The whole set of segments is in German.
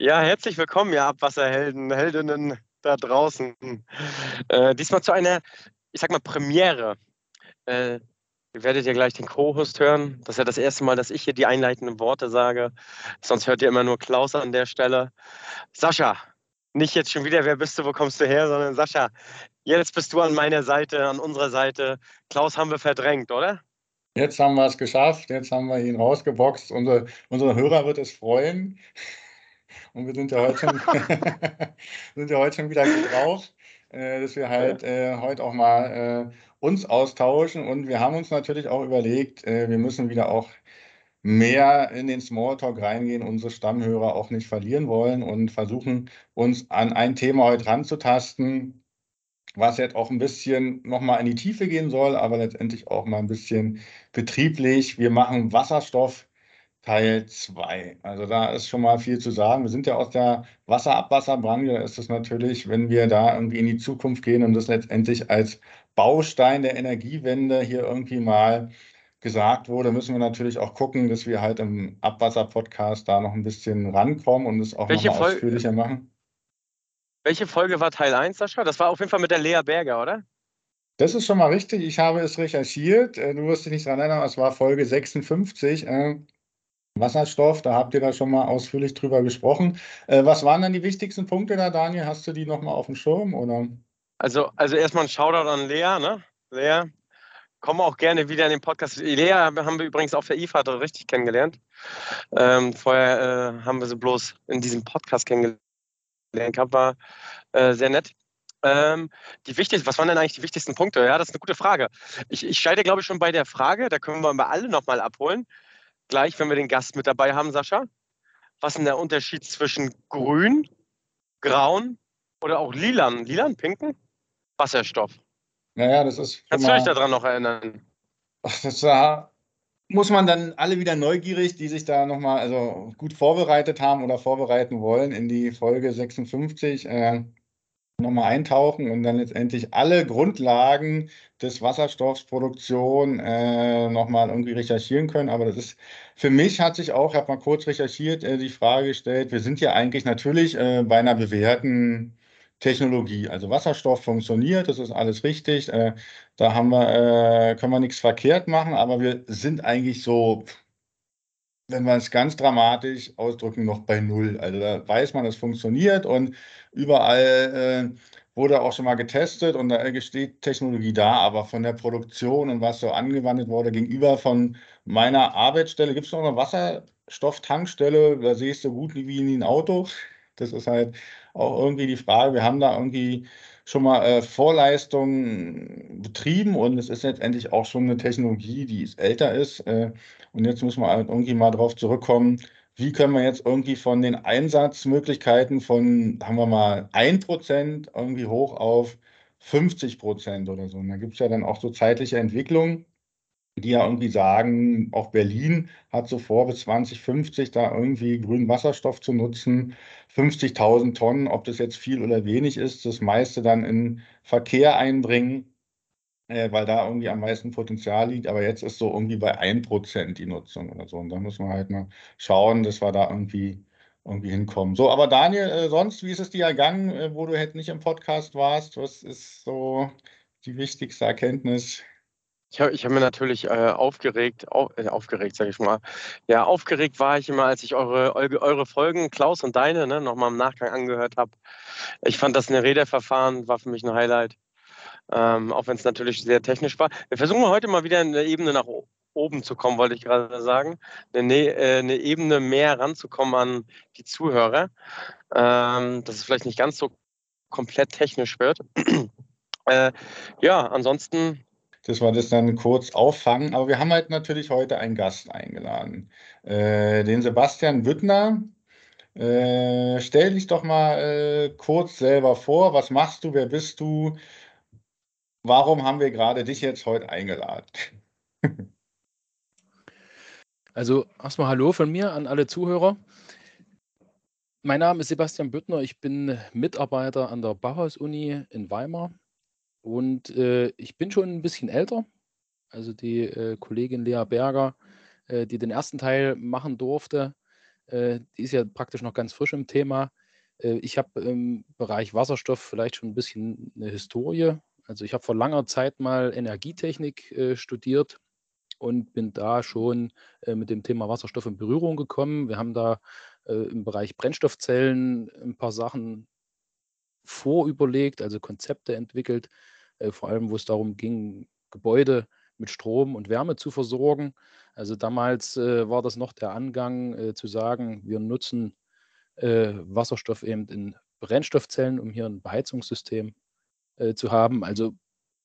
Ja, herzlich willkommen, ihr Abwasserhelden, Heldinnen da draußen. Äh, diesmal zu einer, ich sag mal, Premiere. Äh, ihr werdet ja gleich den Co-Host hören. Das ist ja das erste Mal, dass ich hier die einleitenden Worte sage. Sonst hört ihr immer nur Klaus an der Stelle. Sascha, nicht jetzt schon wieder, wer bist du, wo kommst du her, sondern Sascha, jetzt bist du an meiner Seite, an unserer Seite. Klaus haben wir verdrängt, oder? Jetzt haben wir es geschafft, jetzt haben wir ihn rausgeboxt. Unsere, unsere Hörer wird es freuen. Und wir sind ja heute schon, sind ja heute schon wieder gut drauf, äh, dass wir halt äh, heute auch mal äh, uns austauschen. Und wir haben uns natürlich auch überlegt, wir müssen wieder auch mehr in den Smalltalk reingehen, unsere Stammhörer auch nicht verlieren wollen und versuchen uns an ein Thema heute ranzutasten, was jetzt auch ein bisschen nochmal in die Tiefe gehen soll, aber letztendlich auch mal ein bisschen betrieblich. Wir machen Wasserstoff Teil 2. Also da ist schon mal viel zu sagen. Wir sind ja aus der Wasserabwasserbranche. Da ist es natürlich, wenn wir da irgendwie in die Zukunft gehen und das letztendlich als Baustein der Energiewende hier irgendwie mal gesagt wurde, müssen wir natürlich auch gucken, dass wir halt im Abwasser-Podcast da noch ein bisschen rankommen und es auch Welche nochmal ausführlicher machen. Welche Folge war Teil 1, Sascha? Das war auf jeden Fall mit der Lea Berger, oder? Das ist schon mal richtig. Ich habe es recherchiert. Äh, du wirst dich nicht daran erinnern, es war Folge 56. Wasserstoff, da habt ihr da schon mal ausführlich drüber gesprochen. Äh, was waren dann die wichtigsten Punkte da, Daniel? Hast du die nochmal auf dem Schirm? Oder? Also, also erstmal ein Shoutout an Lea, ne? Lea, komm auch gerne wieder in den Podcast. Lea haben wir übrigens auf der IFA richtig kennengelernt. Ähm, vorher äh, haben wir sie bloß in diesem Podcast kennengelernt. War äh, sehr nett. Ähm, die wichtigsten, was waren denn eigentlich die wichtigsten Punkte? Ja, das ist eine gute Frage. Ich, ich scheide, glaube ich, schon bei der Frage, da können wir alle nochmal abholen gleich, wenn wir den Gast mit dabei haben, Sascha. Was ist denn der Unterschied zwischen grün, grauen oder auch lilan, lilan, pinken Wasserstoff? Naja, das ist. Kannst du dich daran noch erinnern? Ach, das war, muss man dann alle wieder neugierig, die sich da nochmal also gut vorbereitet haben oder vorbereiten wollen, in die Folge 56. Äh, nochmal eintauchen und dann letztendlich alle Grundlagen des Wasserstoffsproduktion äh, nochmal irgendwie recherchieren können. Aber das ist für mich hat sich auch, ich habe mal kurz recherchiert, äh, die Frage gestellt, wir sind ja eigentlich natürlich äh, bei einer bewährten Technologie. Also Wasserstoff funktioniert, das ist alles richtig. Äh, da haben wir, äh, können wir nichts verkehrt machen, aber wir sind eigentlich so wenn wir es ganz dramatisch ausdrücken, noch bei Null. Also da weiß man, es funktioniert und überall äh, wurde auch schon mal getestet und da steht Technologie da, aber von der Produktion und was so angewandt wurde gegenüber von meiner Arbeitsstelle, gibt es noch eine Wasserstofftankstelle, da siehst du gut wie in ein Auto. Das ist halt auch irgendwie die Frage, wir haben da irgendwie schon mal äh, Vorleistungen betrieben und es ist letztendlich auch schon eine Technologie, die älter ist. Äh, und jetzt müssen wir halt irgendwie mal darauf zurückkommen, wie können wir jetzt irgendwie von den Einsatzmöglichkeiten von, haben wir mal, 1% irgendwie hoch auf 50 Prozent oder so. Und da gibt es ja dann auch so zeitliche Entwicklungen die ja irgendwie sagen, auch Berlin hat so vor, bis 2050 da irgendwie grünen Wasserstoff zu nutzen. 50.000 Tonnen, ob das jetzt viel oder wenig ist, das meiste dann in Verkehr einbringen, äh, weil da irgendwie am meisten Potenzial liegt. Aber jetzt ist so irgendwie bei 1% die Nutzung oder so. Und da müssen wir halt mal schauen, dass wir da irgendwie irgendwie hinkommen. So, aber Daniel, äh, sonst, wie ist es dir ergangen, äh, wo du jetzt nicht im Podcast warst? Was ist so die wichtigste Erkenntnis? Ich habe hab mir natürlich äh, aufgeregt, auf, äh, aufgeregt, sage ich mal. Ja, aufgeregt war ich immer, als ich eure, eure, Folgen, Klaus und deine, ne, nochmal im Nachgang angehört habe. Ich fand das eine Redeverfahren, war für mich ein Highlight. Ähm, auch wenn es natürlich sehr technisch war. Wir versuchen heute mal wieder eine Ebene nach oben zu kommen, wollte ich gerade sagen. Eine, äh, eine Ebene mehr ranzukommen an die Zuhörer. Ähm, dass es vielleicht nicht ganz so komplett technisch wird. äh, ja, ansonsten dass wir das dann kurz auffangen. Aber wir haben halt natürlich heute einen Gast eingeladen, äh, den Sebastian Büttner. Äh, stell dich doch mal äh, kurz selber vor. Was machst du? Wer bist du? Warum haben wir gerade dich jetzt heute eingeladen? also erstmal Hallo von mir an alle Zuhörer. Mein Name ist Sebastian Büttner. Ich bin Mitarbeiter an der Bauhaus-Uni in Weimar und äh, ich bin schon ein bisschen älter. Also die äh, Kollegin Lea Berger, äh, die den ersten Teil machen durfte, Äh, die ist ja praktisch noch ganz frisch im Thema. Äh, ich habe im Bereich Wasserstoff vielleicht schon ein bisschen eine Historie. Also ich habe vor langer Zeit mal Energietechnik äh, studiert und bin da schon mit dem Thema Wasserstoff in Berührung gekommen. Wir haben da im Bereich Brennstoffzellen ein paar Sachen vorüberlegt, also Konzepte entwickelt, vor allem wo es darum ging, Gebäude mit Strom und Wärme zu versorgen. Also damals äh, war das noch der Angang äh, zu sagen, wir nutzen äh, Wasserstoff eben in Brennstoffzellen, um hier ein Beheizungssystem äh, zu haben. Also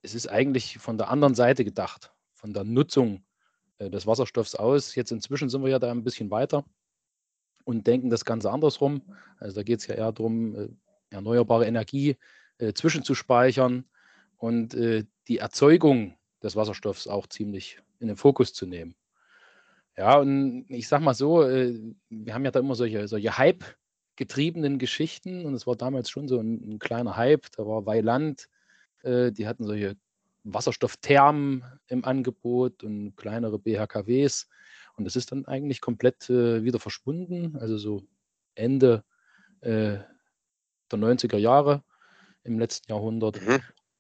es ist eigentlich von der anderen Seite gedacht, von der Nutzung äh, des Wasserstoffs aus. Jetzt inzwischen sind wir ja da ein bisschen weiter und denken das Ganze andersrum. Also da geht es ja eher darum, äh, erneuerbare Energie äh, zwischenzuspeichern und äh, die Erzeugung des Wasserstoffs auch ziemlich in den Fokus zu nehmen. Ja, und ich sag mal so, äh, wir haben ja da immer solche, solche Hype-getriebenen Geschichten und es war damals schon so ein, ein kleiner Hype. Da war Weiland, äh, die hatten solche Wasserstoffthermen im Angebot und kleinere BHKWs. Und das ist dann eigentlich komplett äh, wieder verschwunden. Also so Ende äh, der 90er Jahre im letzten Jahrhundert. Mhm.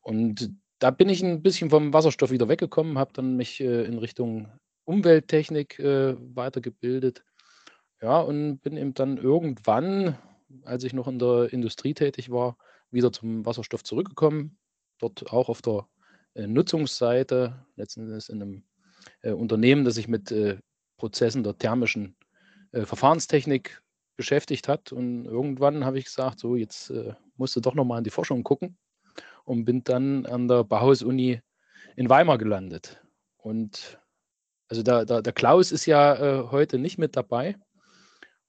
Und da bin ich ein bisschen vom Wasserstoff wieder weggekommen, habe dann mich äh, in Richtung Umwelttechnik äh, weitergebildet. Ja, und bin eben dann irgendwann, als ich noch in der Industrie tätig war, wieder zum Wasserstoff zurückgekommen. Dort auch auf der äh, Nutzungsseite, letztendlich in einem äh, Unternehmen, das sich mit äh, Prozessen der thermischen äh, Verfahrenstechnik beschäftigt hat. Und irgendwann habe ich gesagt, so jetzt musst du doch nochmal in die Forschung gucken und bin dann an der Bauhaus-Uni in Weimar gelandet. Und also der, der, der Klaus ist ja äh, heute nicht mit dabei,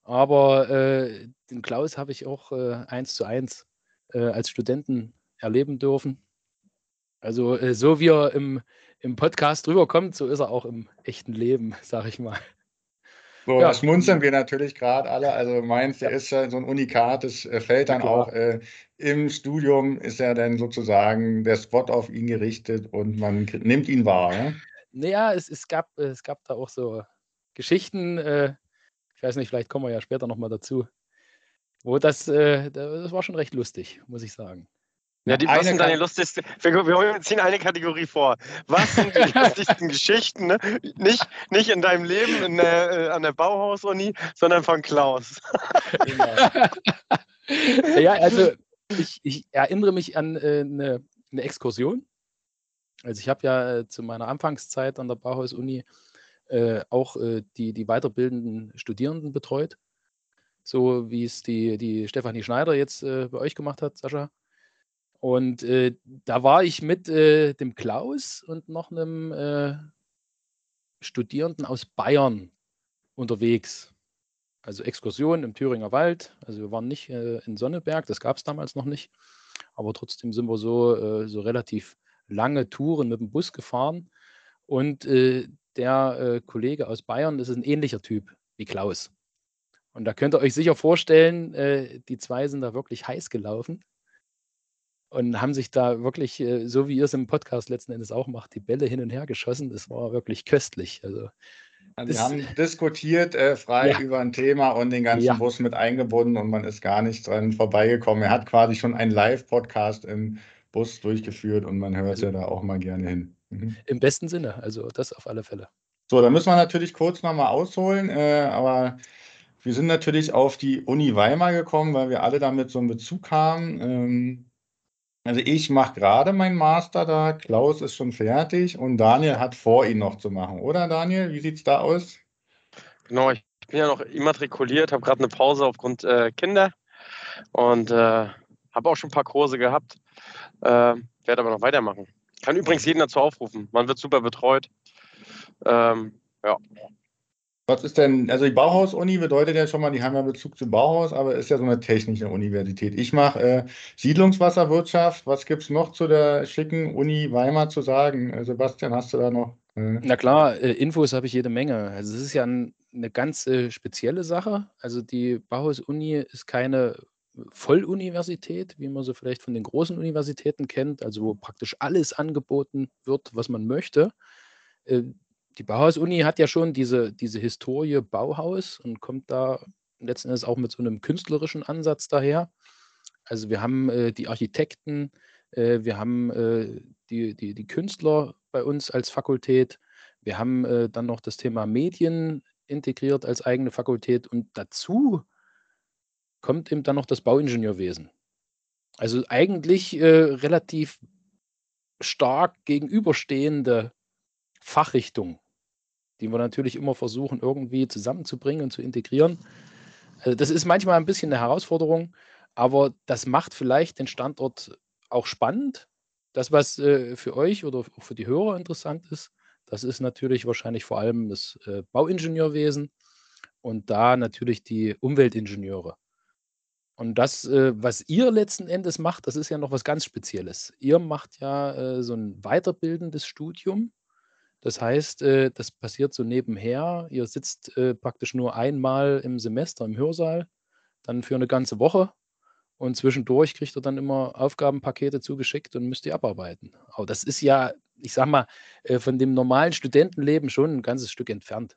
aber äh, den Klaus habe ich auch äh, eins zu eins äh, als Studenten erleben dürfen. Also äh, so wie er im, im Podcast rüberkommt, so ist er auch im echten Leben, sage ich mal. So, ja. da schmunzeln wir natürlich gerade alle. Also meins, der ja. ist ja so ein Unikat, das äh, fällt dann auch äh, im Studium, ist ja dann sozusagen der Spot auf ihn gerichtet und man nimmt ihn wahr. Ja? Naja, es, es, gab, es gab da auch so Geschichten, äh, ich weiß nicht, vielleicht kommen wir ja später nochmal dazu, wo das, äh, das war schon recht lustig, muss ich sagen. Ja, die, was sind deine lustigsten? Wir, wir, ziehen eine Kategorie vor. Was sind die lustigsten Geschichten? Ne? Nicht, nicht in deinem Leben in der, äh, an der Bauhaus-Uni, sondern von Klaus. Genau. ja, also ich, ich, erinnere mich an äh, eine, eine Exkursion. Also ich habe ja äh, zu meiner Anfangszeit an der Bauhaus-Uni äh, auch äh, die, die weiterbildenden Studierenden betreut. So wie es die, die Stefanie Schneider jetzt äh, bei euch gemacht hat, Sascha. Und äh, da war ich mit äh, dem Klaus und noch einem Studierenden aus Bayern unterwegs. Also Exkursion im Thüringer Wald. Also wir waren nicht in Sonneberg, das gab es damals noch nicht. Aber trotzdem sind wir so, so relativ lange Touren mit dem Bus gefahren. Und äh, der äh, Kollege aus Bayern, ist ein ähnlicher Typ wie Klaus. Und da könnt ihr euch sicher vorstellen, äh, die zwei sind da wirklich heiß gelaufen und haben sich da wirklich, äh, so wie ihr es im Podcast letzten Endes auch macht, die Bälle hin und her geschossen. Das war wirklich köstlich. Also, also wir haben diskutiert äh, frei ja. über ein Thema und den ganzen ja. Bus mit eingebunden und man ist gar nicht dran vorbeigekommen. Er hat quasi schon einen Live-Podcast im Bus durchgeführt und man hört also, ja da auch mal gerne hin. Mhm. Im besten Sinne, also das auf alle Fälle. So, da müssen wir natürlich kurz nochmal ausholen, äh, aber wir sind natürlich auf die Uni Weimar gekommen, weil wir alle damit so einen Bezug haben. Ähm, also ich mache gerade meinen Master da, Klaus ist schon fertig und Daniel hat vor, ihn noch zu machen, oder Daniel? Wie sieht es da aus? Genau, ich bin ja noch immatrikuliert, habe gerade eine Pause aufgrund äh, Kinder und äh, habe auch schon ein paar Kurse gehabt. Äh, werde aber noch weitermachen. Kann übrigens jeden dazu aufrufen. Man wird super betreut. Ähm, ja. Was ist denn, also die Bauhaus-Uni bedeutet ja schon mal, die haben ja Bezug zu Bauhaus, aber ist ja so eine technische Universität. Ich mache äh, Siedlungswasserwirtschaft. Was gibt es noch zu der schicken Uni Weimar zu sagen? Äh, Sebastian, hast du da noch? Äh? Na klar, äh, Infos habe ich jede Menge. Also es ist ja ein, eine ganz äh, spezielle Sache. Also die Bauhaus-Uni ist keine Volluniversität, wie man so vielleicht von den großen Universitäten kennt, also wo praktisch alles angeboten wird, was man möchte. Die Bauhaus-Uni hat ja schon diese, diese Historie Bauhaus und kommt da letzten Endes auch mit so einem künstlerischen Ansatz daher. Also wir haben äh, die Architekten, äh, wir haben äh, die, die, die Künstler bei uns als Fakultät, wir haben äh, dann noch das Thema Medien integriert als eigene Fakultät und dazu kommt eben dann noch das Bauingenieurwesen. Also eigentlich äh, relativ stark gegenüberstehende Fachrichtungen, die wir natürlich immer versuchen, irgendwie zusammenzubringen und zu integrieren. Also das ist manchmal ein bisschen eine Herausforderung, aber das macht vielleicht den Standort auch spannend. Das, was äh, für euch oder auch für die Hörer interessant ist, das ist natürlich wahrscheinlich vor allem das äh, Bauingenieurwesen und da natürlich die Umweltingenieure. Und das, äh, was ihr letzten Endes macht, das ist ja noch was ganz Spezielles. Ihr macht ja äh, so ein weiterbildendes Studium. Das heißt, äh, das passiert so nebenher. Ihr sitzt äh, praktisch nur einmal im Semester im Hörsaal, dann für eine ganze Woche. Und zwischendurch kriegt ihr dann immer Aufgabenpakete zugeschickt und müsst die abarbeiten. Aber das ist ja, ich sag mal, äh, von dem normalen Studentenleben schon ein ganzes Stück entfernt.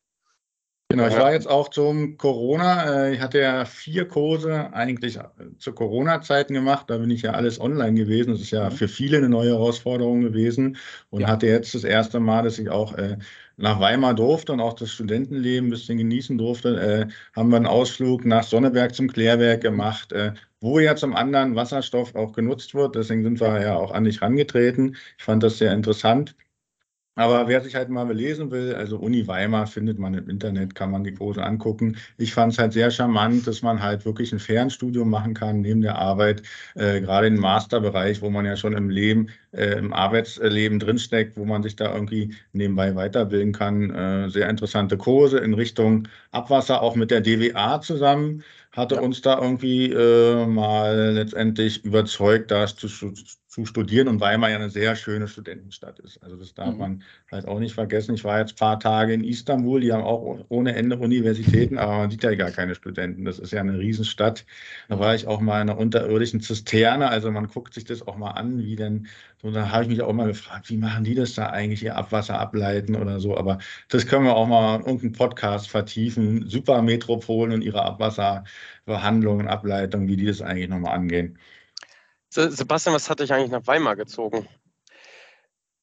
Genau, ich war jetzt auch zum Corona. Äh, ich hatte ja vier Kurse eigentlich äh, zu Corona-Zeiten gemacht. Da bin ich ja alles online gewesen. Das ist ja mhm. für viele eine neue Herausforderung gewesen. Und ja. hatte jetzt das erste Mal, dass ich auch äh, nach Weimar durfte und auch das Studentenleben ein bisschen genießen durfte. haben wir einen Ausflug nach Sonneberg zum Klärwerk gemacht, wo ja zum anderen Wasserstoff auch genutzt wird. Deswegen sind wir ja auch an dich rangetreten. Ich fand das sehr interessant. Aber wer sich halt mal belesen will, also Uni Weimar findet man im Internet, kann man die Kurse angucken. Ich fand es halt sehr charmant, dass man halt wirklich ein Fernstudium machen kann neben der Arbeit, äh, gerade im Masterbereich, wo man ja schon im Leben, äh, im Arbeitsleben drinsteckt, wo man sich da irgendwie nebenbei weiterbilden kann. Äh, sehr interessante Kurse in Richtung Abwasser, auch mit der DWA zusammen hatte ja. uns da irgendwie äh, mal letztendlich überzeugt, das zu, zu studieren und Weimar ja eine sehr schöne Studentenstadt ist. Also das darf mhm. man halt auch nicht vergessen. Ich war jetzt ein paar Tage in Istanbul, die haben auch ohne Ende Universitäten, aber man sieht ja gar keine Studenten. Das ist ja eine Riesenstadt. Da war ich auch mal in einer unterirdischen Zisterne. Also man guckt sich das auch mal an, wie denn, so, da habe ich mich auch mal gefragt, wie machen die das da eigentlich, ihr Abwasser ableiten oder so. Aber das können wir auch mal in irgendeinem Podcast vertiefen. Supermetropolen und ihre Abwasserbehandlung und Ableitung, wie die das eigentlich nochmal angehen. Sebastian, was hat dich eigentlich nach Weimar gezogen?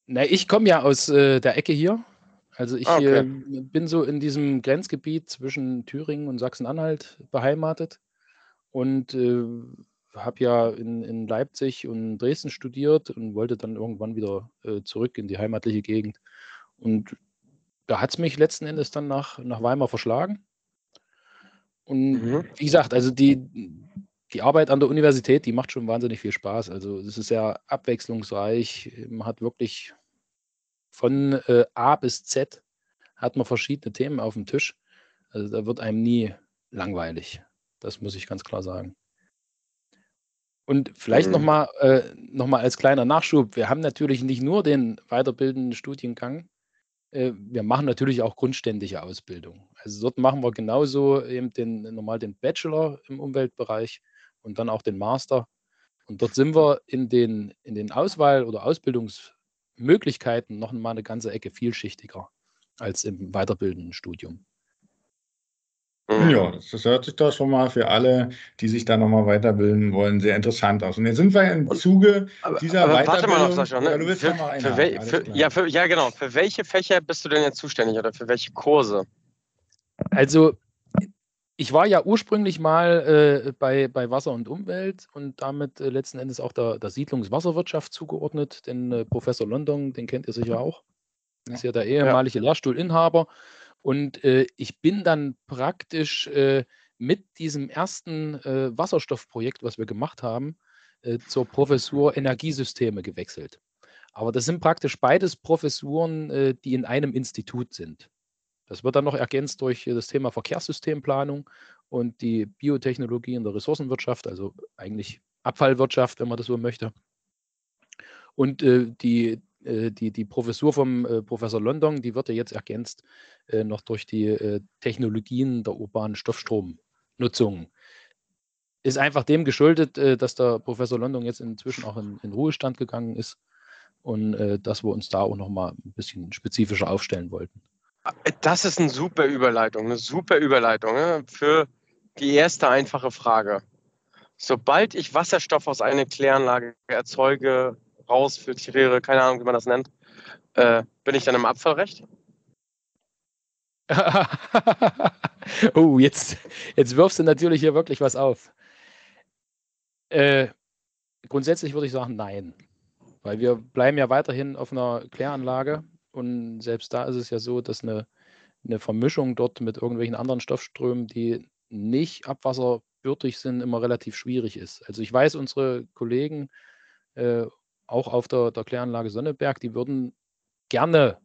Na, ich komme ja aus äh, der Ecke hier. Also ich ah, okay. äh, bin so in diesem Grenzgebiet zwischen Thüringen und Sachsen-Anhalt beheimatet und äh, habe ja in, in, Leipzig und Dresden studiert und wollte dann irgendwann wieder äh, zurück in die heimatliche Gegend. Und da hat es mich letzten Endes dann nach, nach Weimar verschlagen. Und mhm. wie gesagt, also die, die Arbeit an der Universität, die macht schon wahnsinnig viel Spaß. Also es ist sehr abwechslungsreich. Man hat wirklich von äh, A bis Z hat man verschiedene Themen auf dem Tisch. Also da wird einem nie langweilig. Das muss ich ganz klar sagen. Und vielleicht mhm. nochmal äh, noch als kleiner Nachschub. Wir haben natürlich nicht nur den weiterbildenden Studiengang, äh, wir machen natürlich auch grundständige Ausbildung. Also dort machen wir genauso eben den, normal den Bachelor im Umweltbereich und dann auch den Master. Und dort sind wir in den, in den Auswahl- oder Ausbildungsmöglichkeiten noch mal eine ganze Ecke vielschichtiger als im weiterbildenden Studium. Ja, das, hört sich doch schon mal für alle, die sich da nochmal weiterbilden wollen, sehr interessant aus. Und jetzt sind wir im Zuge dieser aber, aber Weiterbildung. Warte mal noch, Sascha, ne? ja, du willst für, noch für, für ja, für, ja, genau. Für welche Fächer bist du denn jetzt zuständig oder für welche Kurse? Also ich war ja ursprünglich mal äh, bei, bei Wasser und Umwelt und damit äh, letzten Endes auch der, der Siedlungswasserwirtschaft zugeordnet. Den äh, Professor London, den kennt ihr sicher auch. Ja. Ist ja der ehemalige ja. Lehrstuhlinhaber. Und äh, ich bin dann praktisch äh, mit diesem ersten äh, Wasserstoffprojekt, was wir gemacht haben, zur Professur Energiesysteme gewechselt. Aber das sind praktisch beides Professuren, die in einem Institut sind. Das wird dann noch ergänzt durch das Thema Verkehrssystemplanung und die Biotechnologie in der Ressourcenwirtschaft, also eigentlich Abfallwirtschaft, wenn man das so möchte. Und äh, die, äh, die, die Professur vom äh, Professor London, die wird ja jetzt ergänzt äh, noch durch die äh, Technologien der urbanen Stoffstromnutzung. Ist einfach dem geschuldet, äh, dass der Professor London jetzt inzwischen auch in, in Ruhestand gegangen ist und dass wir uns da auch nochmal ein bisschen spezifischer aufstellen wollten. Das ist eine super Überleitung, eine super Überleitung ne? für die erste einfache Frage. Sobald ich Wasserstoff aus einer Kläranlage erzeuge, rausfiltriere, keine Ahnung, wie man das nennt, äh, bin ich dann im Abfallrecht? oh, jetzt, jetzt wirfst du natürlich hier wirklich was auf. Äh, grundsätzlich würde ich sagen, nein. Weil wir bleiben ja weiterhin auf einer Kläranlage und selbst da ist es ja so, dass eine, eine Vermischung dort mit irgendwelchen anderen Stoffströmen, die nicht abwasserbürtig sind, immer relativ schwierig ist. Also ich weiß, unsere Kollegen äh, auch auf der, der Kläranlage Sonneberg, die würden gerne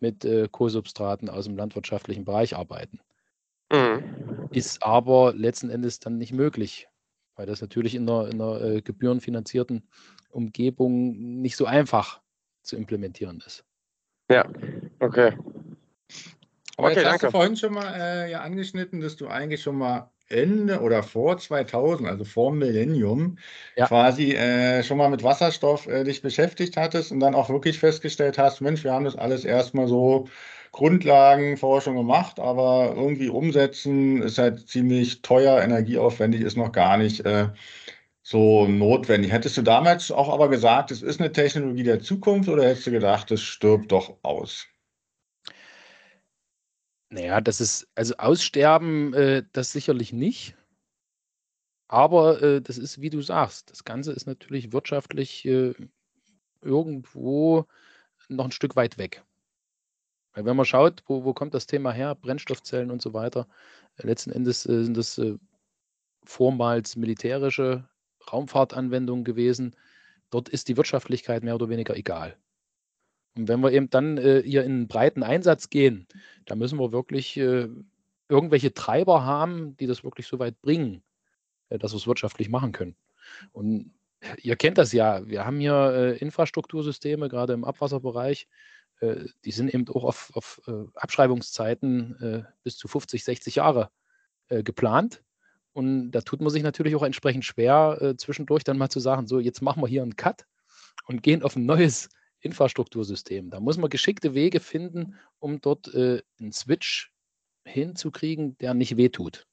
mit äh, Co-Substraten aus dem landwirtschaftlichen Bereich arbeiten. Mhm. Ist aber letzten Endes dann nicht möglich, weil das natürlich in einer, in einer äh, gebührenfinanzierten Umgebung nicht so einfach zu implementieren ist. Ja, okay. Aber okay, jetzt danke. hast du vorhin schon mal äh, ja angeschnitten, dass du eigentlich schon mal Ende oder vor 2000, also vor Millennium, ja. quasi äh, schon mal mit Wasserstoff äh, dich beschäftigt hattest und dann auch wirklich festgestellt hast, Mensch, wir haben das alles erstmal so Grundlagenforschung gemacht, aber irgendwie umsetzen ist halt ziemlich teuer, energieaufwendig, ist noch gar nicht äh, so notwendig. Hättest du damals auch aber gesagt, es ist eine Technologie der Zukunft oder hättest du gedacht, es stirbt doch aus? Naja, das ist, also aussterben, äh, das sicherlich nicht. Aber äh, das ist, wie du sagst, das Ganze ist natürlich wirtschaftlich äh, irgendwo noch ein Stück weit weg. Weil wenn man schaut, wo, wo kommt das Thema her, Brennstoffzellen und so weiter, letzten Endes äh, sind das äh, vormals militärische Raumfahrtanwendungen gewesen. Dort ist die Wirtschaftlichkeit mehr oder weniger egal. Und wenn wir eben dann äh, hier in einen breiten Einsatz gehen, da müssen wir wirklich äh, irgendwelche Treiber haben, die das wirklich so weit bringen, äh, dass wir es wirtschaftlich machen können. Und ihr kennt das ja, wir haben hier äh, Infrastruktursysteme, gerade im Abwasserbereich, äh, die sind eben auch auf, auf äh, Abschreibungszeiten bis zu 50, 60 Jahre geplant. Und da tut man sich natürlich auch entsprechend schwer, zwischendurch dann mal zu sagen, so, jetzt machen wir hier einen Cut und gehen auf ein neues Infrastruktursystem. Da muss man geschickte Wege finden, um dort äh, einen Switch hinzukriegen, der nicht wehtut.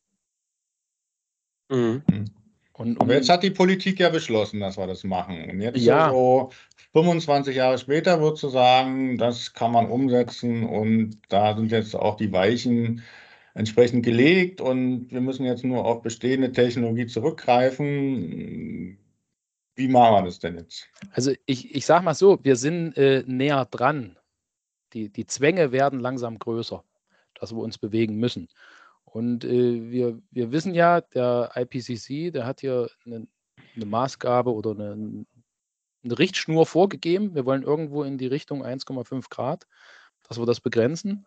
Mhm. mhm. Und, Aber jetzt hat die Politik ja beschlossen, dass wir das machen. Und jetzt ja. so 25 Jahre später würdest du sagen, das kann man umsetzen und da sind jetzt auch die Weichen entsprechend gelegt und wir müssen jetzt nur auf bestehende Technologie zurückgreifen. Wie machen wir das denn jetzt? Also ich, ich sage mal so, wir sind äh, näher dran. Die, die Zwänge werden langsam größer, dass wir uns bewegen müssen. Und äh, wir, wir wissen ja, der IPCC, der hat hier eine, eine Maßgabe oder eine, eine Richtschnur vorgegeben. Wir wollen irgendwo in die Richtung 1,5 Grad, dass wir das begrenzen.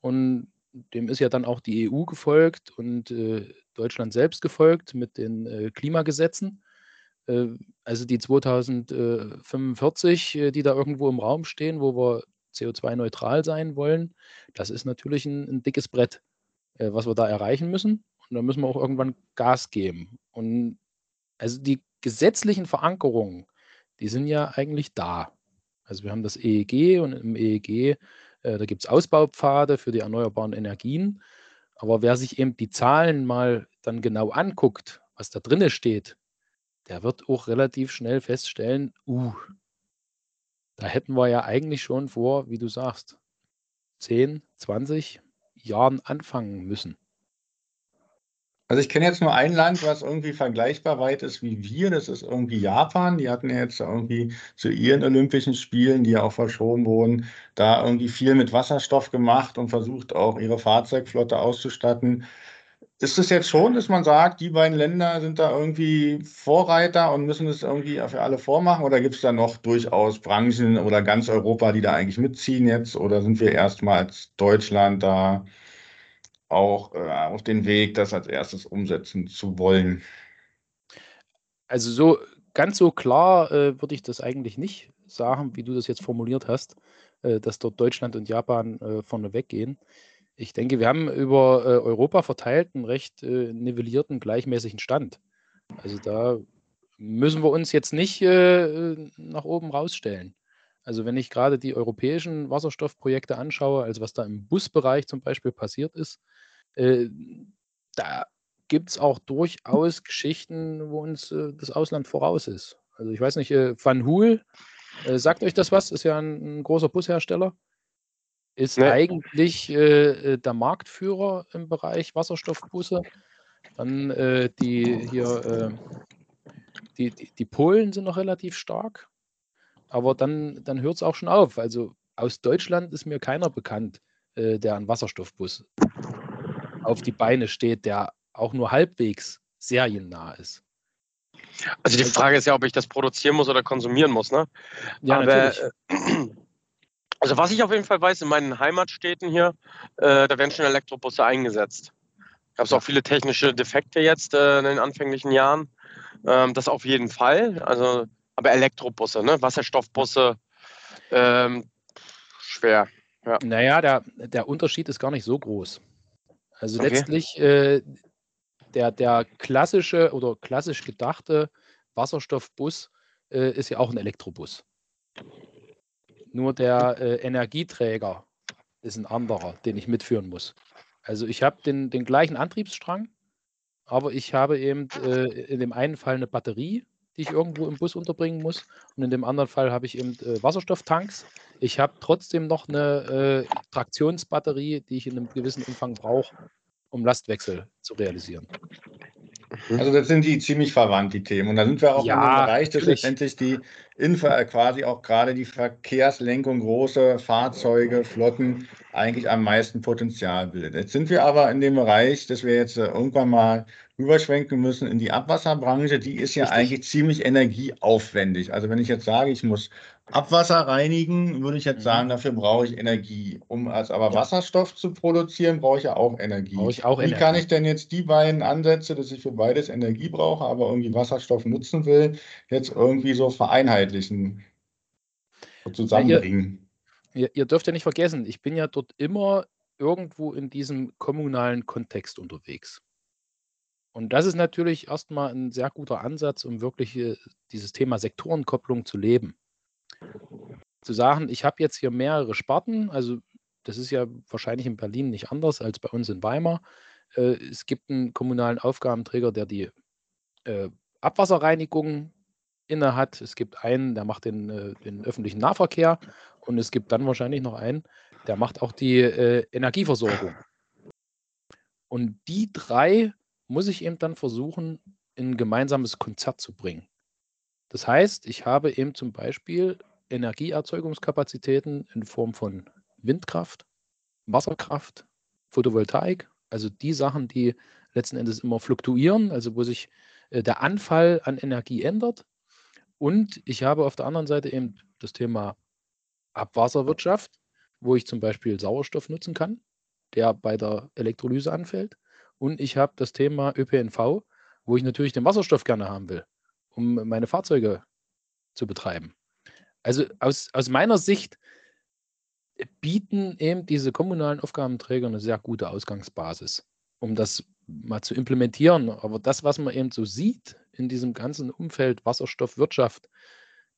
Und dem ist ja dann auch die EU gefolgt und äh, Deutschland selbst gefolgt mit den äh, Klimagesetzen. Äh, also die 2045, äh, die da irgendwo im Raum stehen, wo wir CO2-neutral sein wollen, das ist natürlich ein, ein dickes Brett, äh, was wir da erreichen müssen. Und da müssen wir auch irgendwann Gas geben. Und also die gesetzlichen Verankerungen, die sind ja eigentlich da. Also wir haben das EEG und im EEG, äh, da gibt es Ausbaupfade für die erneuerbaren Energien. Aber wer sich eben die Zahlen mal dann genau anguckt, was da drinne steht, der wird auch relativ schnell feststellen, uh, da hätten wir ja eigentlich schon vor, wie du sagst, 10, 20 Jahren anfangen müssen. Also ich kenne jetzt nur ein Land, was irgendwie vergleichbar weit ist wie wir. Das ist irgendwie Japan. Die hatten ja jetzt irgendwie zu ihren Olympischen Spielen, die ja auch verschoben wurden, da irgendwie viel mit Wasserstoff gemacht und versucht auch ihre Fahrzeugflotte auszustatten. Ist es jetzt schon, dass man sagt, die beiden Länder sind da irgendwie Vorreiter und müssen es irgendwie für alle vormachen? Oder gibt es da noch durchaus Branchen oder ganz Europa, die da eigentlich mitziehen jetzt? Oder sind wir erstmal als Deutschland da auch äh, auf den Weg, das als erstes umsetzen zu wollen? Also so ganz so klar äh, würde ich das eigentlich nicht sagen, wie du das jetzt formuliert hast, äh, dass dort Deutschland und Japan äh, vorne weggehen. Ich denke, wir haben über äh, Europa verteilt einen recht äh, nivellierten, gleichmäßigen Stand. Also da müssen wir uns jetzt nicht äh, nach oben rausstellen. Also wenn ich gerade die europäischen Wasserstoffprojekte anschaue, also was da im Busbereich zum Beispiel passiert ist, äh, da gibt es auch durchaus Geschichten, wo uns äh, das Ausland voraus ist. Also ich weiß nicht, äh, Van Hool, äh, sagt euch das was? Ist ja ein, ein großer Bushersteller. Ist nee. eigentlich äh, der Marktführer im Bereich Wasserstoffbusse. Dann die hier, die, die, die, Polen sind noch relativ stark. Aber dann, dann hört es auch schon auf. Also aus Deutschland ist mir keiner bekannt, der einen Wasserstoffbus auf die Beine steht, der auch nur halbwegs seriennah ist. Also die Frage ist ja, ob ich das produzieren muss oder konsumieren muss, ne? Ja, Aber, natürlich. Äh, also was ich auf jeden Fall weiß, in meinen Heimatstädten hier, äh, da werden schon Elektrobusse eingesetzt. Gab es auch viele technische Defekte jetzt äh, in den anfänglichen Jahren. Ähm, das auf jeden Fall. Also, aber Elektrobusse, ne? Wasserstoffbusse, ähm, schwer. Ja. Naja, der, der Unterschied ist gar nicht so groß. Also okay. letztlich äh, der, der klassische oder klassisch gedachte Wasserstoffbus äh, ist ja auch ein Elektrobus. Nur der äh, Energieträger ist ein anderer, den ich mitführen muss. Also ich habe den, den gleichen Antriebsstrang, aber ich habe eben äh, in dem einen Fall eine Batterie, die ich irgendwo im Bus unterbringen muss. Und in dem anderen Fall habe ich eben äh, Wasserstofftanks. Ich habe trotzdem noch eine äh, Traktionsbatterie, die ich in einem gewissen Umfang brauche, um Lastwechsel zu realisieren. Mhm. Also das sind die ziemlich verwandt, die Themen. Und da sind wir auch ja, in einem Bereich, dass letztendlich die Infra quasi auch gerade die Verkehrslenkung, große Fahrzeuge, Flotten eigentlich am meisten Potenzial bildet. Jetzt sind wir aber in dem Bereich, dass wir jetzt äh, irgendwann mal rüberschwenken müssen in die Abwasserbranche. Die ist ja Richtig. eigentlich ziemlich energieaufwendig. Also wenn ich jetzt sage, ich muss Abwasser reinigen, würde ich jetzt mhm. sagen, dafür brauche ich Energie. Um als aber ja. Wasserstoff zu produzieren, brauche ich ja auch Energie. Brauche ich auch Wie Energie. kann ich denn jetzt die beiden Ansätze, dass ich für beides Energie brauche, aber irgendwie Wasserstoff nutzen will, jetzt irgendwie so vereinheitlichen, so zusammenbringen? Ihr, ihr dürft ja nicht vergessen, ich bin ja dort immer irgendwo in diesem kommunalen Kontext unterwegs. Und das ist natürlich erstmal ein sehr guter Ansatz, um wirklich äh, dieses Thema Sektorenkopplung zu leben zu sagen, ich habe jetzt hier mehrere Sparten, also das ist ja wahrscheinlich in Berlin nicht anders als bei uns in Weimar. Äh, es gibt einen kommunalen Aufgabenträger, der die äh, Abwasserreinigung inne hat. Es gibt einen, der macht den, äh, den, öffentlichen Nahverkehr und es gibt dann wahrscheinlich noch einen, der macht auch die Energieversorgung. Und die drei muss ich eben dann versuchen, in ein gemeinsames Konzert zu bringen. Das heißt, ich habe eben zum Beispiel Energieerzeugungskapazitäten in Form von Windkraft, Wasserkraft, Photovoltaik, also die Sachen, die letzten Endes immer fluktuieren, also wo sich äh, der Anfall an Energie ändert. Und ich habe auf der anderen Seite eben das Thema Abwasserwirtschaft, wo ich zum Beispiel Sauerstoff nutzen kann, der bei der Elektrolyse anfällt. Und ich habe das Thema ÖPNV, wo ich natürlich den Wasserstoff gerne haben will, um meine Fahrzeuge zu betreiben. Also aus, aus meiner Sicht bieten eben diese kommunalen Aufgabenträger eine sehr gute Ausgangsbasis, um das mal zu implementieren. Aber das, was man eben so sieht in diesem ganzen Umfeld Wasserstoffwirtschaft,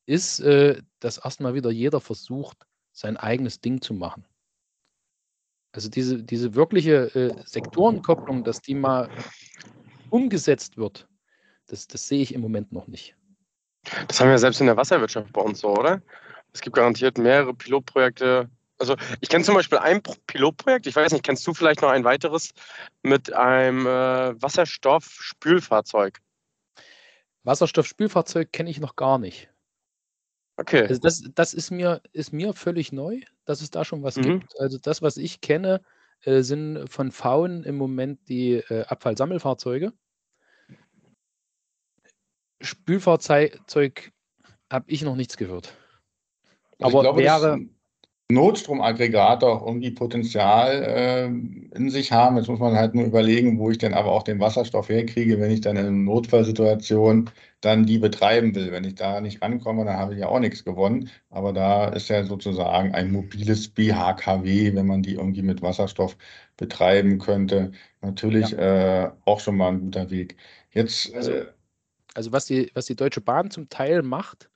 ist, äh, dass erstmal wieder jeder versucht, sein eigenes Ding zu machen. Also diese, diese wirkliche äh, Sektorenkopplung, dass die mal umgesetzt wird, das, das sehe ich im Moment noch nicht. Das haben wir selbst in der Wasserwirtschaft bei uns so, oder? Es gibt garantiert mehrere Pilotprojekte. Also ich kenne zum Beispiel ein Pilotprojekt, ich weiß nicht, kennst du vielleicht noch ein weiteres mit einem äh, Wasserstoffspülfahrzeug? Wasserstoffspülfahrzeug kenne ich noch gar nicht. Okay. Also das, das ist, mir, ist mir völlig neu, dass es da schon was mhm. gibt. Also das, was ich kenne, äh, sind von Faun im Moment die äh, Abfallsammelfahrzeuge. Spülfahrzeug habe ich noch nichts gehört. Also Aber wäre. Notstromaggregate auch irgendwie Potenzial äh, in sich haben. Jetzt muss man halt nur überlegen, wo ich denn aber auch den Wasserstoff herkriege, wenn ich dann in einer Notfallsituation dann die betreiben will. Wenn ich da nicht rankomme, dann habe ich ja auch nichts gewonnen. Aber da ist ja sozusagen ein mobiles BHKW, wenn man die irgendwie mit Wasserstoff betreiben könnte, natürlich ja. äh, auch schon mal ein guter Weg. Jetzt also, äh, also was die, was die Deutsche Bahn zum Teil macht,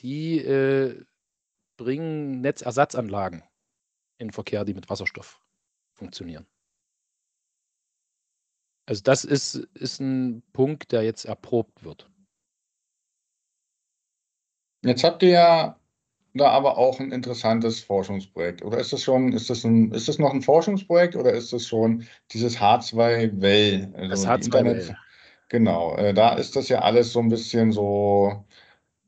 die äh, bringen Netzersatzanlagen in Verkehr, die mit Wasserstoff funktionieren. Also das ist, ist ein Punkt, der jetzt erprobt wird. Jetzt habt ihr ja da aber auch ein interessantes Forschungsprojekt. Oder ist das schon, ist das ein, ist das noch ein Forschungsprojekt oder ist das schon dieses H2-Well? Also das H2-Well. Genau, äh, da ist das ja alles so ein bisschen so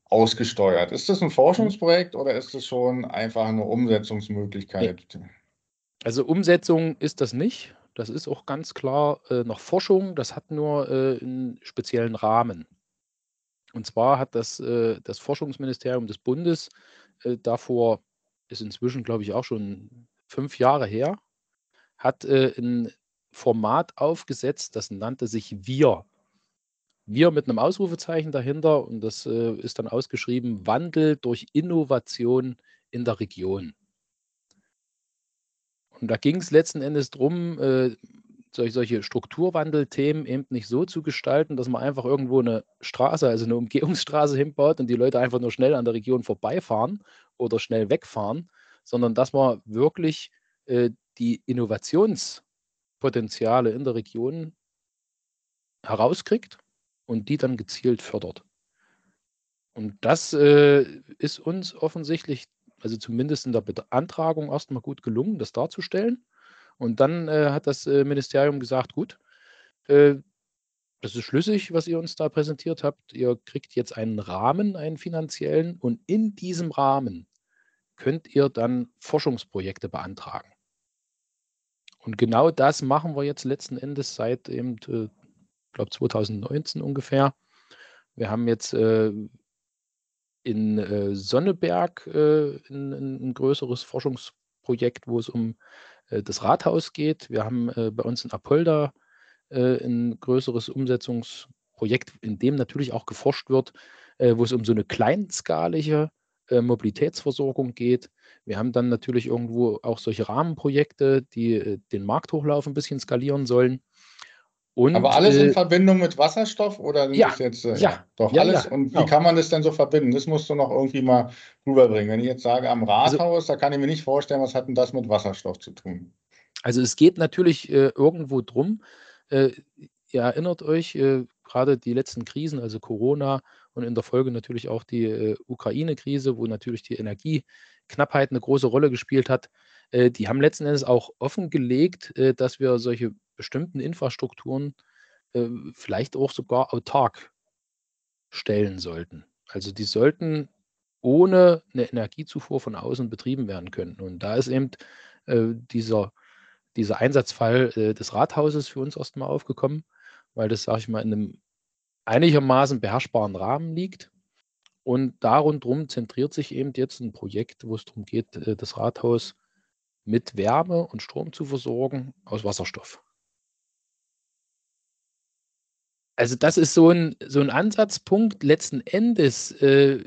ausgesteuert. Ist das ein Forschungsprojekt oder ist das schon einfach eine Umsetzungsmöglichkeit? Also Umsetzung ist das nicht. Das ist auch ganz klar äh, noch Forschung. Das hat nur äh, einen speziellen Rahmen. Und zwar hat das, äh, das Forschungsministerium des Bundes äh, davor, ist inzwischen, glaube ich, auch schon fünf Jahre her, hat äh, ein Format aufgesetzt, das nannte sich Wir. Wir mit einem Ausrufezeichen dahinter und das äh, ist dann ausgeschrieben, Wandel durch Innovation in der Region. Und da ging es letzten Endes darum, äh, solche, solche Strukturwandelthemen eben nicht so zu gestalten, dass man einfach irgendwo eine Straße, also eine Umgehungsstraße hinbaut und die Leute einfach nur schnell an der Region vorbeifahren oder schnell wegfahren, sondern dass man wirklich äh, die Innovationspotenziale in der Region herauskriegt und die dann gezielt fördert. Und das äh, ist uns offensichtlich also zumindest in der Beantragung erstmal gut gelungen, das darzustellen. Und dann äh, hat das äh, Ministerium gesagt, gut, äh, das ist schlüssig, was ihr uns da präsentiert habt. Ihr kriegt jetzt einen Rahmen, einen finanziellen, und in diesem Rahmen könnt ihr dann Forschungsprojekte beantragen. Und genau das machen wir jetzt letzten Endes seit eben, äh, glaube 2019 ungefähr. Wir haben jetzt äh, in äh, Sonneberg äh, ein, ein, größeres Forschungsprojekt, wo es um äh, das Rathaus geht. Wir haben äh, bei uns in Apolda äh, ein größeres Umsetzungsprojekt, in dem natürlich auch geforscht wird, wo es um so eine kleinskalige Mobilitätsversorgung geht. Wir haben dann natürlich irgendwo auch solche Rahmenprojekte, die den Markthochlauf ein bisschen skalieren sollen. Und, Aber alles äh, in Verbindung mit Wasserstoff oder ja, jetzt äh, ja, doch ja, alles? Ja, und wie genau. kann man das denn so verbinden? Das musst du noch irgendwie mal rüberbringen. Wenn ich jetzt sage am also Rathaus, also, da kann ich mir nicht vorstellen, was hat denn das mit Wasserstoff zu tun? Also es geht natürlich äh, irgendwo drum. Äh, ihr erinnert euch, äh, gerade die letzten Krisen, also Corona und in der Folge natürlich auch die äh, Ukraine-Krise, wo natürlich die Energieknappheit eine große Rolle gespielt hat. die haben letzten Endes auch offengelegt, dass wir solche bestimmten Infrastrukturen äh, vielleicht auch sogar autark stellen sollten. Also die sollten ohne eine Energiezufuhr von außen betrieben werden können. Und da ist eben äh, dieser, dieser Einsatzfall äh, des Rathauses für uns erstmal aufgekommen, weil das, sage ich mal, in einem einigermaßen beherrschbaren Rahmen liegt. Und darum zentriert sich eben jetzt ein Projekt, wo es darum geht, äh, das Rathaus mit Wärme und Strom zu versorgen aus Wasserstoff. Also das ist so ein, so ein Ansatzpunkt. Letzten Endes äh,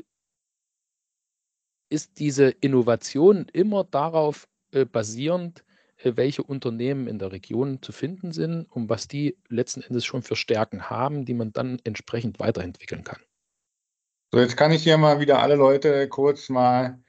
ist diese Innovation immer darauf äh, basierend, äh, welche Unternehmen in der Region zu finden sind und was die letzten Endes schon für Stärken haben, die man dann entsprechend weiterentwickeln kann. So, jetzt kann ich hier mal wieder alle Leute kurz mal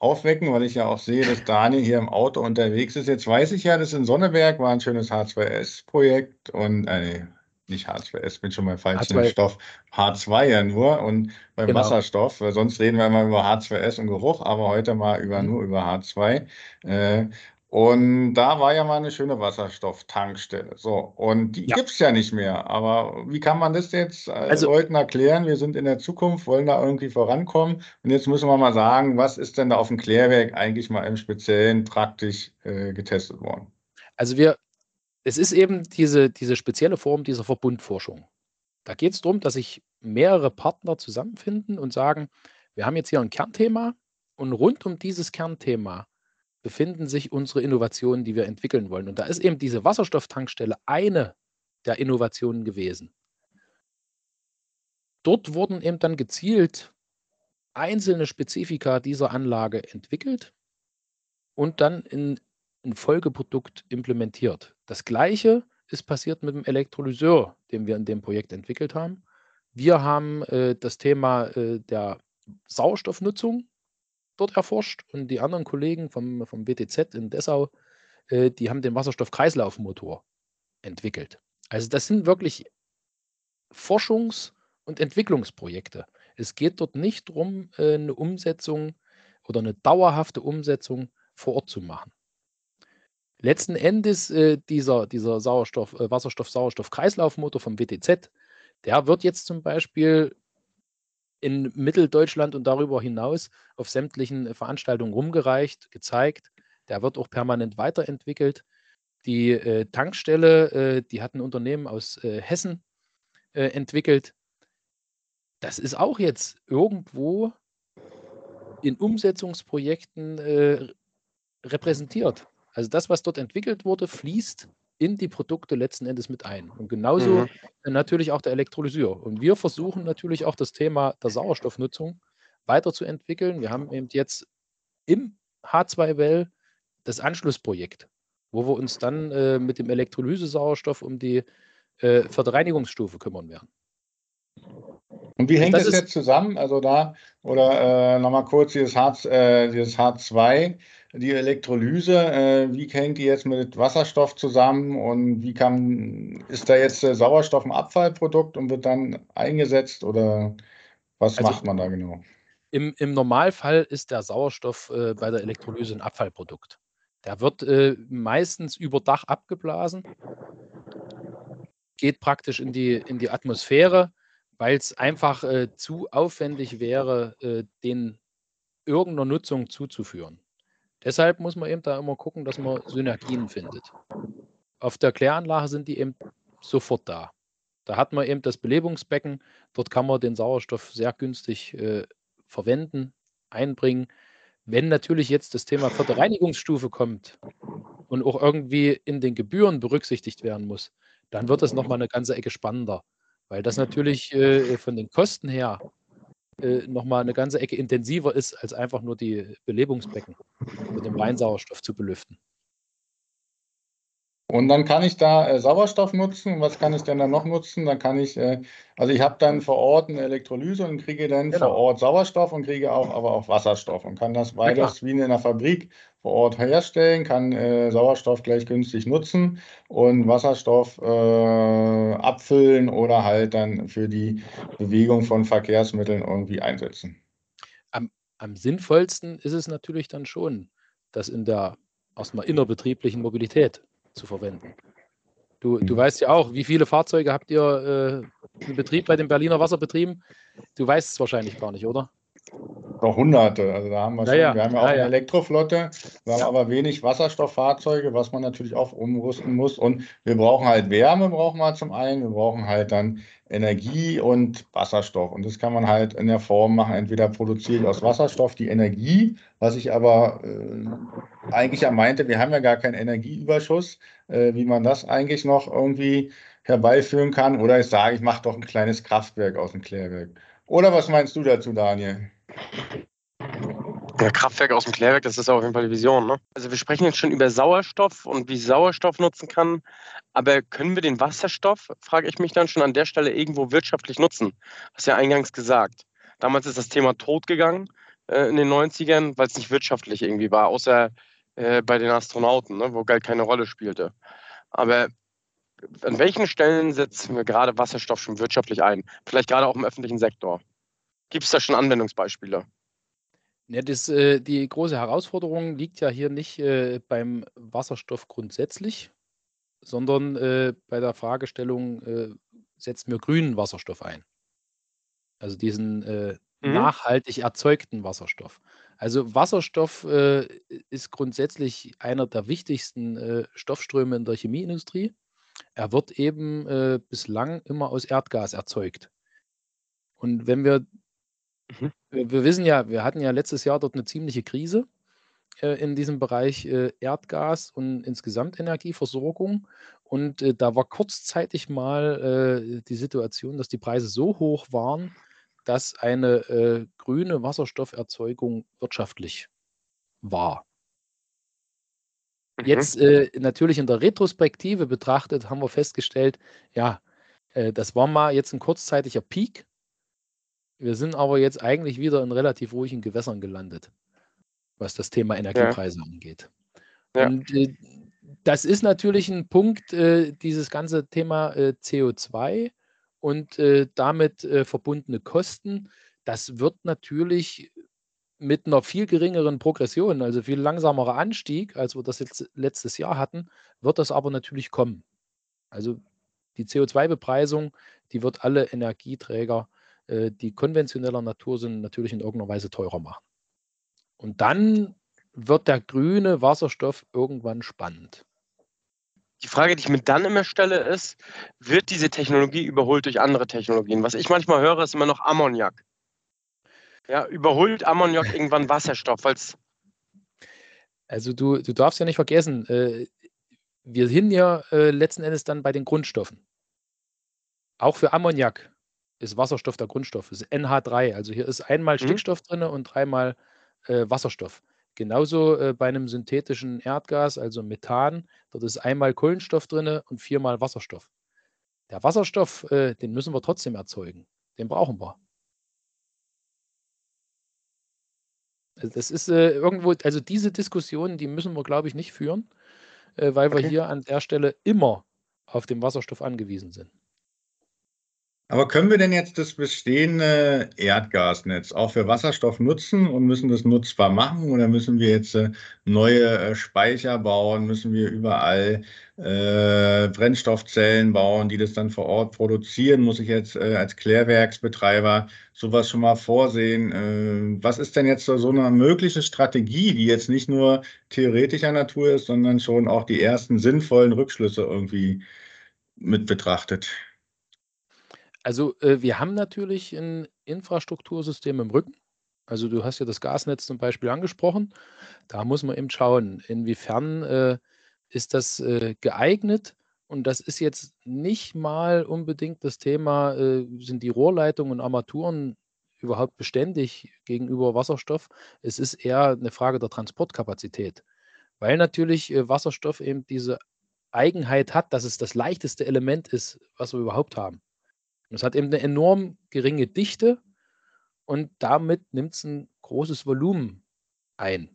aufwecken, weil ich ja auch sehe, dass Daniel hier im Auto unterwegs ist. Jetzt weiß ich ja, das in Sonneberg war ein schönes H2S-Projekt und äh, nicht H2S, bin schon mal falschen H2. Stoff, H2 ja nur und beim genau. Wasserstoff, weil sonst reden wir immer über H2S und Geruch, aber heute mal über, mhm. nur über H2. Äh, und da war ja mal eine schöne Wasserstofftankstelle. So, und die ja. gibt es ja nicht mehr. Aber wie kann man das jetzt äh, also, Leuten erklären? Wir sind in der Zukunft, wollen da irgendwie vorankommen. Und jetzt müssen wir mal sagen, was ist denn da auf dem Klärwerk eigentlich mal im Speziellen praktisch äh, getestet worden? Also wir, es ist eben diese, diese spezielle Form dieser Verbundforschung. Da geht es darum, dass sich mehrere Partner zusammenfinden und sagen, wir haben jetzt hier ein Kernthema und rund um dieses Kernthema befinden sich unsere Innovationen, die wir entwickeln wollen. Und da ist eben diese Wasserstofftankstelle eine der Innovationen gewesen. Dort wurden eben dann gezielt einzelne Spezifika dieser Anlage entwickelt und dann in ein Folgeprodukt implementiert. Das gleiche ist passiert mit dem Elektrolyseur, den wir in dem Projekt entwickelt haben. Wir haben äh, das Thema äh, der Sauerstoffnutzung dort erforscht und die anderen Kollegen vom, vom WTZ in Dessau, äh, die haben den Wasserstoffkreislaufmotor entwickelt. Also das sind wirklich Forschungs- und Entwicklungsprojekte. Es geht dort nicht darum, äh, eine Umsetzung oder eine dauerhafte Umsetzung vor Ort zu machen. Letzten Endes äh, dieser, dieser Sauerstoff, äh, Wasserstoff-Sauerstoff-Kreislaufmotor vom WTZ, der wird jetzt zum Beispiel in Mitteldeutschland und darüber hinaus auf sämtlichen Veranstaltungen rumgereicht, gezeigt. Der wird auch permanent weiterentwickelt. Die äh, Tankstelle, äh, die hat ein Unternehmen aus äh, Hessen äh, entwickelt. Das ist auch jetzt irgendwo in Umsetzungsprojekten äh, repräsentiert. Also das, was dort entwickelt wurde, fließt in die Produkte letzten Endes mit ein. Und genauso mhm. natürlich auch der Elektrolyseur. Und wir versuchen natürlich auch das Thema der Sauerstoffnutzung weiterzuentwickeln. Wir haben eben jetzt im H2-Well das Anschlussprojekt, wo wir uns dann äh, mit dem Elektrolysesauerstoff um die äh, Verreinigungsstufe kümmern werden. Und wie hängt das, das jetzt zusammen? Also da, oder äh, nochmal kurz dieses, H, äh, dieses H2, die Elektrolyse, äh, wie hängt die jetzt mit Wasserstoff zusammen und wie kann, ist da jetzt äh, Sauerstoff ein Abfallprodukt und wird dann eingesetzt oder was also macht man da genau? Im, Im Normalfall ist der Sauerstoff äh, bei der Elektrolyse ein Abfallprodukt. Der wird äh, meistens über Dach abgeblasen, geht praktisch in die, in die Atmosphäre, weil es einfach äh, zu aufwendig wäre, äh, den irgendeiner Nutzung zuzuführen. Deshalb muss man eben da immer gucken, dass man Synergien findet. Auf der Kläranlage sind die eben sofort da. Da hat man eben das Belebungsbecken, dort kann man den Sauerstoff sehr günstig äh, verwenden, einbringen. Wenn natürlich jetzt das Thema vierte Reinigungsstufe kommt und auch irgendwie in den Gebühren berücksichtigt werden muss, dann wird es nochmal eine ganze Ecke spannender, weil das natürlich äh, von den Kosten her äh, nochmal eine ganze Ecke intensiver ist, als einfach nur die Belebungsbecken mit dem Reinsauerstoff zu belüften. Und dann kann ich da äh, Sauerstoff nutzen. Was kann ich denn dann noch nutzen? Dann kann ich, äh, also ich habe dann vor Ort eine Elektrolyse und kriege dann genau. vor Ort Sauerstoff und kriege auch aber auch Wasserstoff und kann das beides wie in einer Fabrik vor Ort herstellen, kann äh, Sauerstoff gleich günstig nutzen und Wasserstoff äh, abfüllen oder halt dann für die Bewegung von Verkehrsmitteln irgendwie einsetzen. Am, am sinnvollsten ist es natürlich dann schon, das in der erstmal innerbetrieblichen Mobilität zu verwenden. Du, du weißt ja auch, wie viele Fahrzeuge habt ihr äh, in Betrieb bei den Berliner Wasserbetrieben? Du weißt es wahrscheinlich gar nicht, oder? Noch hunderte. Also da haben wir, schon, ja, wir haben ja auch ja, eine Elektroflotte, wir haben aber wenig Wasserstofffahrzeuge, was man natürlich auch umrüsten muss. Und wir brauchen halt Wärme, brauchen wir zum einen, wir brauchen halt dann Energie und Wasserstoff. Und das kann man halt in der Form machen. Entweder produziere ich aus Wasserstoff die Energie, was ich aber äh, eigentlich ja meinte, wir haben ja gar keinen Energieüberschuss, äh, wie man das eigentlich noch irgendwie herbeiführen kann. Oder ich sage, ich mache doch ein kleines Kraftwerk aus dem Klärwerk. Oder was meinst du dazu, Daniel? Ja, Kraftwerk aus dem Klärwerk, das ist auf jeden Fall die Vision. Ne? Also wir sprechen jetzt schon über Sauerstoff und wie Sauerstoff nutzen kann. Aber können wir den Wasserstoff, frage ich mich dann schon an der Stelle, irgendwo wirtschaftlich nutzen? Hast ja eingangs gesagt. Damals ist das Thema totgegangen äh, in den 90ern, weil es nicht wirtschaftlich irgendwie war, außer äh, bei den Astronauten, ne, wo Geld keine Rolle spielte. Aber an welchen Stellen setzen wir gerade Wasserstoff schon wirtschaftlich ein? Vielleicht gerade auch im öffentlichen Sektor. Gibt es da schon Anwendungsbeispiele? Ja, das, äh, die große Herausforderung liegt ja hier nicht äh, beim Wasserstoff grundsätzlich, sondern äh, bei der Fragestellung, äh, setzen wir grünen Wasserstoff ein? Also diesen äh, mhm. nachhaltig erzeugten Wasserstoff. Also Wasserstoff äh, ist grundsätzlich einer der wichtigsten Stoffströme in der Chemieindustrie. Er wird eben bislang immer aus Erdgas erzeugt. Und wenn wir, mhm. wir, wissen ja, wir hatten ja letztes Jahr dort eine ziemliche Krise äh, in diesem Bereich äh, Erdgas und insgesamt Energieversorgung. Und äh, da war kurzzeitig mal die Situation, dass die Preise so hoch waren, dass eine grüne Wasserstofferzeugung wirtschaftlich war. Mhm. Jetzt äh, natürlich in der Retrospektive betrachtet, haben wir festgestellt, ja, äh, das war mal jetzt ein kurzzeitiger Peak. Wir sind aber jetzt eigentlich wieder in relativ ruhigen Gewässern gelandet, was das Thema Energiepreise ja. angeht. Ja. Und äh, das ist natürlich ein Punkt, äh, dieses ganze Thema äh, CO2 und äh, damit äh, verbundene Kosten. Das wird natürlich mit einer viel geringeren Progression, also viel langsamerer Anstieg, als wir das jetzt letztes Jahr hatten, wird das aber natürlich kommen. Also die CO2-Bepreisung, die wird alle Energieträger, die konventioneller Natur sind, natürlich in irgendeiner Weise teurer machen. Und dann wird der grüne Wasserstoff irgendwann spannend. Die Frage, die ich mir dann immer stelle, ist, wird diese Technologie überholt durch andere Technologien? Was ich manchmal höre, ist immer noch Ammoniak. Ja, überholt Ammoniak irgendwann Wasserstoff, weil Also du, du darfst ja nicht vergessen, äh, wir sind ja äh, letzten Endes dann bei den Grundstoffen. Auch für Ammoniak ist Wasserstoff der Grundstoff, ist NH3. Also hier ist einmal mhm. Stickstoff drin und dreimal äh, Wasserstoff. Genauso äh, bei einem synthetischen Erdgas, also Methan, dort ist einmal Kohlenstoff drin und viermal Wasserstoff. Der Wasserstoff, äh, den müssen wir trotzdem erzeugen. Den brauchen wir. Also das ist äh, irgendwo, also diese Diskussionen, die müssen wir, glaube ich, nicht führen, äh, weil wir hier an der Stelle immer auf den Wasserstoff angewiesen sind. Aber können wir denn jetzt das bestehende Erdgasnetz auch für Wasserstoff nutzen und müssen das nutzbar machen? Oder müssen wir jetzt äh, neue äh, Speicher bauen? Müssen wir überall äh, Brennstoffzellen bauen, die das dann vor Ort produzieren? Muss ich jetzt äh, als Klärwerksbetreiber sowas schon mal vorsehen? Äh, was ist denn jetzt so, so eine mögliche Strategie, die jetzt nicht nur theoretischer Natur ist, sondern schon auch die ersten sinnvollen Rückschlüsse irgendwie mit betrachtet? Also äh, wir haben natürlich ein Infrastruktursystem im Rücken. Also du hast ja das Gasnetz zum Beispiel angesprochen. Da muss man eben schauen, inwiefern äh, ist das äh, geeignet. Und das ist jetzt nicht mal unbedingt das Thema, äh, sind die Rohrleitungen und Armaturen überhaupt beständig gegenüber Wasserstoff. Es ist eher eine Frage der Transportkapazität, weil natürlich äh, Wasserstoff eben diese Eigenheit hat, dass es das leichteste Element ist, was wir überhaupt haben. Es hat eben eine enorm geringe Dichte und damit nimmt es ein großes Volumen ein.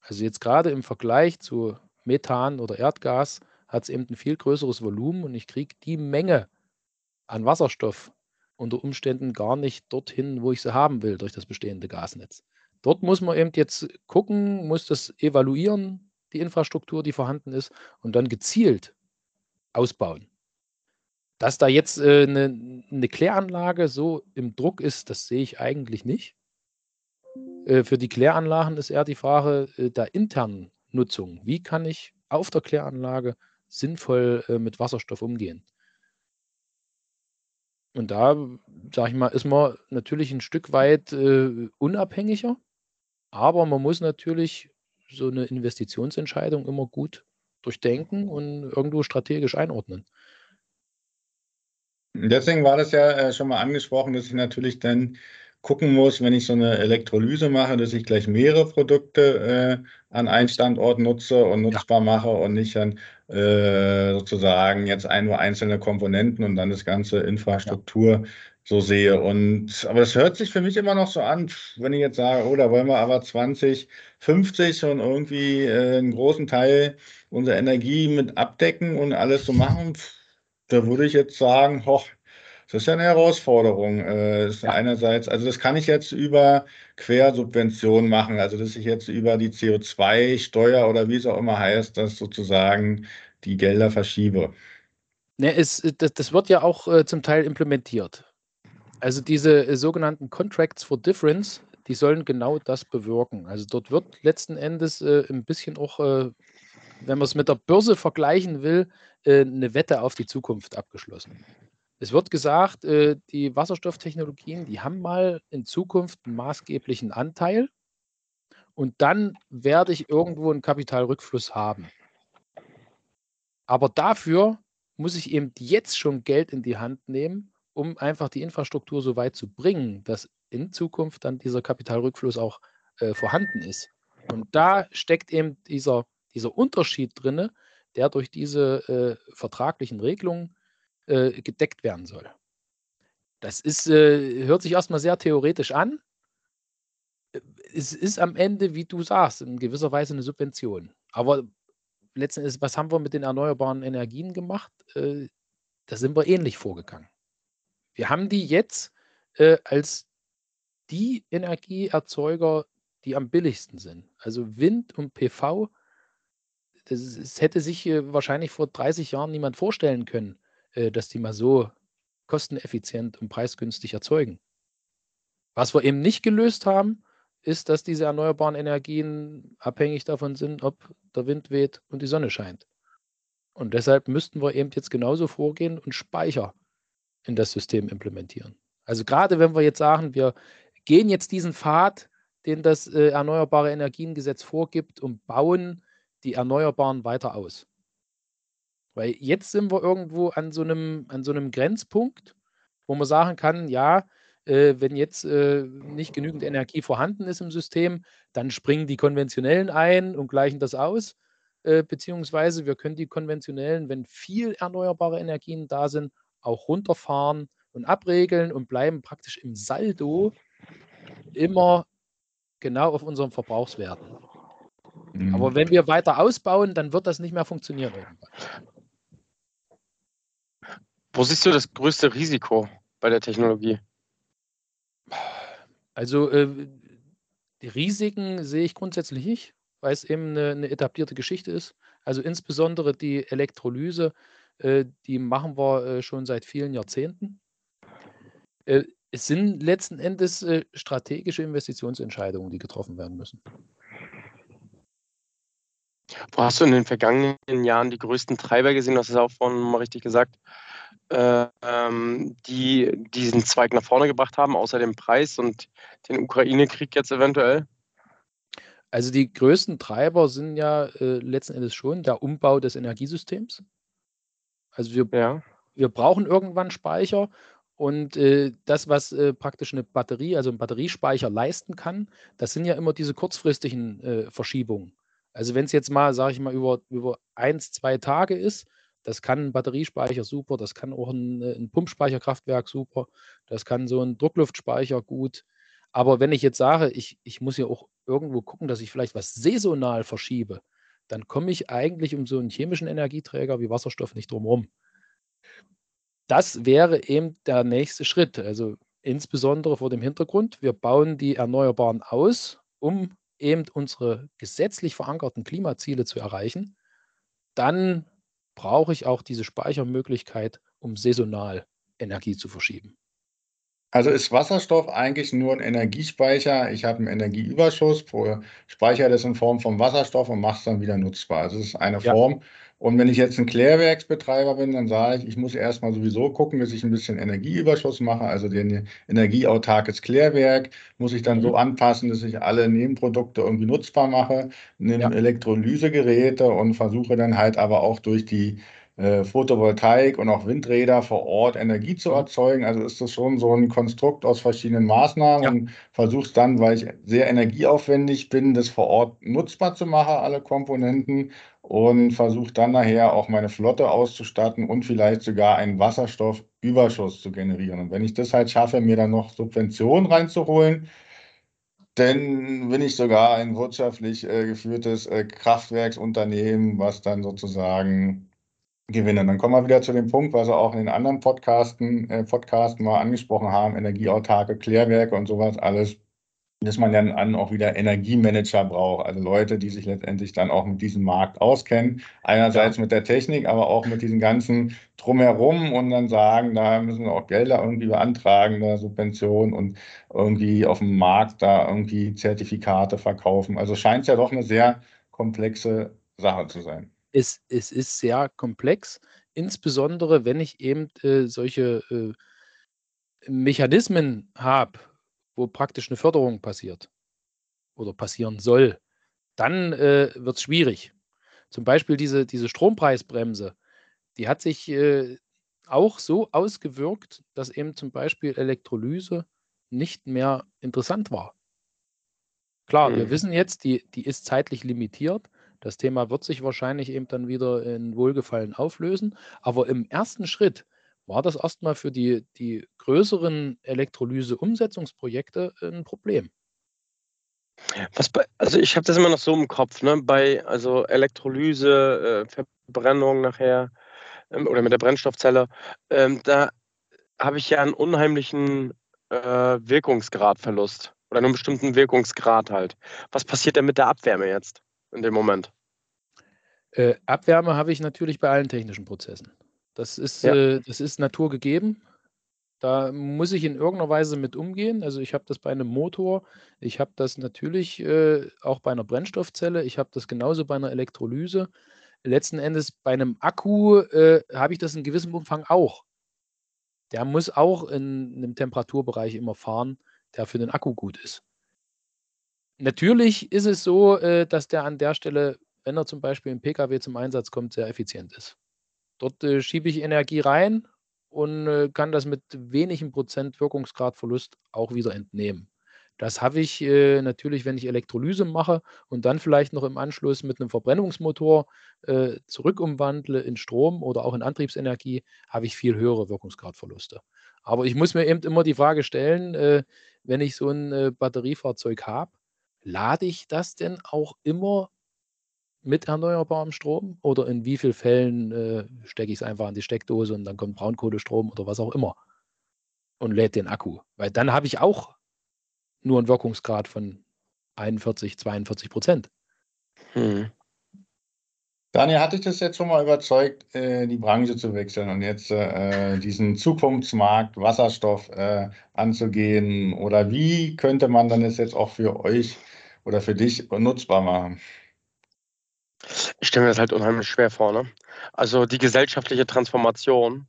Also jetzt gerade im Vergleich zu Methan oder Erdgas hat es eben ein viel größeres Volumen und ich kriege die Menge an Wasserstoff unter Umständen gar nicht dorthin, wo ich sie haben will, durch das bestehende Gasnetz. Dort muss man eben jetzt gucken, muss das evaluieren, die Infrastruktur, die vorhanden ist, und dann gezielt ausbauen. Dass da jetzt äh, eine, eine Kläranlage so im Druck ist, das sehe ich eigentlich nicht. Äh, für die Kläranlagen ist eher die Frage äh, der internen Nutzung. Wie kann ich auf der Kläranlage sinnvoll äh, mit Wasserstoff umgehen? Und da, sage ich mal, ist man natürlich ein Stück weit äh, unabhängiger, aber man muss natürlich so eine Investitionsentscheidung immer gut durchdenken und irgendwo strategisch einordnen. Deswegen war das ja äh, schon mal angesprochen, dass ich natürlich dann gucken muss, wenn ich so eine Elektrolyse mache, dass ich gleich mehrere Produkte äh, an einen Standort nutze und nutzbar ja. mache und nicht dann äh, sozusagen jetzt ein, nur einzelne Komponenten und dann das ganze Infrastruktur ja. so sehe. Und aber das hört sich für mich immer noch so an, wenn ich jetzt sage, oh, da wollen wir aber 2050 schon irgendwie äh, einen großen Teil unserer Energie mit abdecken und alles so machen. Da würde ich jetzt sagen, hoch, das ist ja eine Herausforderung. Äh, ja. einerseits, also das kann ich jetzt über Quersubventionen machen, also dass ich jetzt über die CO2-Steuer oder wie es auch immer heißt, das sozusagen die Gelder verschiebe. Ne, es, das, das wird ja auch äh, zum Teil implementiert. Also diese äh, sogenannten Contracts for Difference, die sollen genau das bewirken. Also dort wird letzten Endes äh, ein bisschen auch, äh, wenn man es mit der Börse vergleichen will, äh, eine Wette auf die Zukunft abgeschlossen. Es wird gesagt, äh, die Wasserstofftechnologien, die haben mal in Zukunft einen maßgeblichen Anteil und dann werde ich irgendwo einen Kapitalrückfluss haben. Aber dafür muss ich eben jetzt schon Geld in die Hand nehmen, um einfach die Infrastruktur so weit zu bringen, dass in Zukunft dann dieser Kapitalrückfluss auch äh, vorhanden ist. Und da steckt eben dieser, dieser Unterschied drin, der durch diese äh, vertraglichen Regelungen äh, gedeckt werden soll. Das ist, äh, hört sich erstmal sehr theoretisch an. Es ist am Ende, wie du sagst, in gewisser Weise eine Subvention. Aber letzten Endes, was haben wir mit den erneuerbaren Energien gemacht? Äh, da sind wir ähnlich vorgegangen. Wir haben die jetzt äh, als die Energieerzeuger, die am billigsten sind. Also Wind und PV, das, das hätte sich äh, wahrscheinlich vor 30 Jahren niemand vorstellen können, äh, dass die mal so kosteneffizient und preisgünstig erzeugen. Was wir eben nicht gelöst haben, ist, dass diese erneuerbaren Energien abhängig davon sind, ob der Wind weht und die Sonne scheint. Und deshalb müssten wir eben jetzt genauso vorgehen und Speicher in das System implementieren. Also gerade wenn wir jetzt sagen, wir gehen jetzt diesen Pfad, den das äh, Erneuerbare Energiengesetz vorgibt und bauen die Erneuerbaren weiter aus. Weil jetzt sind wir irgendwo an so einem, an so einem Grenzpunkt, wo man sagen kann, ja, äh, wenn jetzt äh, nicht genügend Energie vorhanden ist im System, dann springen die konventionellen ein und gleichen das aus. Äh, beziehungsweise wir können die konventionellen, wenn viel erneuerbare Energien da sind, auch runterfahren und abregeln und bleiben praktisch im Saldo immer genau auf unseren Verbrauchswerten. Mhm. Aber wenn wir weiter ausbauen, dann wird das nicht mehr funktionieren. Wo siehst du das größte Risiko bei der Technologie? Also äh, die Risiken sehe ich grundsätzlich nicht, weil es eben eine, eine etablierte Geschichte ist. Also insbesondere die Elektrolyse, äh, die machen wir äh, schon seit vielen Jahrzehnten. Es sind letzten Endes strategische Investitionsentscheidungen, die getroffen werden müssen. Wo hast du in den vergangenen Jahren die größten Treiber gesehen? Hast es auch vorhin mal richtig gesagt, äh, ähm, die diesen Zweig nach vorne gebracht haben, außer dem Preis und den Ukraine-Krieg jetzt eventuell? Also die größten Treiber sind ja äh, letzten Endes schon der Umbau des Energiesystems. Also wir, ja. wir brauchen irgendwann Speicher und äh, das, was äh, praktisch eine Batterie, also ein Batteriespeicher leisten kann, das sind ja immer diese kurzfristigen äh, Verschiebungen. Also wenn es jetzt mal, sage ich mal, über, über eins, zwei Tage ist, das kann ein Batteriespeicher super, das kann auch ein, äh, ein Pumpspeicherkraftwerk super, das kann so ein Druckluftspeicher gut. Aber wenn ich jetzt sage, ich, ich muss ja auch irgendwo gucken, dass ich vielleicht was saisonal verschiebe, dann komme ich eigentlich um so einen chemischen Energieträger wie Wasserstoff nicht drumherum das wäre eben der nächste Schritt. Also insbesondere vor dem Hintergrund, wir bauen die Erneuerbaren aus, um eben unsere gesetzlich verankerten Klimaziele zu erreichen. Dann brauche ich auch diese Speichermöglichkeit, um saisonal Energie zu verschieben. Also ist Wasserstoff eigentlich nur ein Energiespeicher. Ich habe einen Energieüberschuss, speichere das in Form von Wasserstoff und mache es dann wieder nutzbar. Also es ist eine ja. Form, und wenn ich jetzt ein Klärwerksbetreiber bin, dann sage ich, ich muss erstmal sowieso gucken, dass ich ein bisschen Energieüberschuss mache, also den energieautarkes Klärwerk muss ich dann mhm. so anpassen, dass ich alle Nebenprodukte irgendwie nutzbar mache, nehme ja. Elektrolysegeräte und versuche dann halt aber auch durch die äh, Photovoltaik und auch Windräder vor Ort Energie zu mhm. erzeugen. Also ist das schon so ein Konstrukt aus verschiedenen Maßnahmen ja. und versuche dann, weil ich sehr energieaufwendig bin, das vor Ort nutzbar zu machen, alle Komponenten und versuche dann nachher auch meine Flotte auszustatten und vielleicht sogar einen Wasserstoffüberschuss zu generieren. Und wenn ich das halt schaffe, mir dann noch Subventionen reinzuholen, dann bin ich sogar ein wirtschaftlich äh, geführtes äh, Kraftwerksunternehmen, was dann sozusagen gewinnen. Dann kommen wir wieder zu dem Punkt, was wir auch in den anderen Podcasten, äh, Podcasten mal angesprochen haben, energieautarke Klärwerke und sowas alles, dass man dann auch wieder Energiemanager braucht, also Leute, die sich letztendlich dann auch mit diesem Markt auskennen. Einerseits mit der Technik, aber auch mit diesem ganzen Drumherum und dann sagen, da müssen wir auch Gelder irgendwie beantragen, da Subventionen und irgendwie auf dem Markt da irgendwie Zertifikate verkaufen. Also scheint es ja doch eine sehr komplexe Sache zu sein es, es ist sehr komplex, insbesondere wenn ich eben äh, solche äh, Mechanismen habe, wo praktisch eine Förderung passiert oder passieren soll, dann äh, wird es schwierig. Zum Beispiel diese, diese Strompreisbremse, die hat sich äh, auch so ausgewirkt, dass eben zum Beispiel Elektrolyse nicht mehr interessant war. Klar, mhm. wir wissen jetzt, die, die ist zeitlich limitiert, das Thema wird sich wahrscheinlich eben dann wieder in Wohlgefallen auflösen. Aber im ersten Schritt war das erstmal für die, die größeren Elektrolyse-Umsetzungsprojekte ein Problem. Bei, also ich habe das immer noch so im Kopf, ne? Bei also Elektrolyse, äh, Verbrennung nachher ähm, oder mit der Brennstoffzelle, ähm, da habe ich ja einen unheimlichen äh, Wirkungsgradverlust oder einen bestimmten Wirkungsgrad halt. Was passiert denn mit der Abwärme jetzt in dem Moment? Äh, Abwärme habe ich natürlich bei allen technischen Prozessen. Das ist, Ja. äh, das ist naturgegeben. Da muss ich in irgendeiner Weise mit umgehen. Also ich habe das bei einem Motor, ich habe das natürlich äh, auch bei einer Brennstoffzelle, ich habe das genauso bei einer Elektrolyse. Letzten Endes bei einem Akku äh, habe ich das in gewissem Umfang auch. Der muss auch in einem Temperaturbereich immer fahren, der für den Akku gut ist. Natürlich ist es so, äh, dass der an der Stelle, wenn er zum Beispiel im Pkw zum Einsatz kommt, sehr effizient ist. Dort äh, schiebe ich Energie rein und äh, kann das mit wenigem Prozent Wirkungsgradverlust auch wieder entnehmen. Das habe ich äh, natürlich, wenn ich Elektrolyse mache und dann vielleicht noch im Anschluss mit einem Verbrennungsmotor äh, zurückumwandle in Strom oder auch in Antriebsenergie, habe ich viel höhere Wirkungsgradverluste. Aber ich muss mir eben immer die Frage stellen, äh, wenn ich so ein äh, Batteriefahrzeug habe, lade ich das denn auch immer mit erneuerbarem Strom oder in wie vielen Fällen äh, stecke ich es einfach an die Steckdose und dann kommt Braunkohlestrom oder was auch immer und lädt den Akku? Weil dann habe ich auch nur einen Wirkungsgrad von 41, 42 Prozent. Hm. Daniel, hat dich das jetzt schon mal überzeugt, äh, die Branche zu wechseln und jetzt äh, diesen Zukunftsmarkt Wasserstoff äh, anzugehen? Oder wie könnte man dann das jetzt auch für euch oder für dich nutzbar machen? Ich stelle mir das halt unheimlich schwer vor. Ne? Also die gesellschaftliche Transformation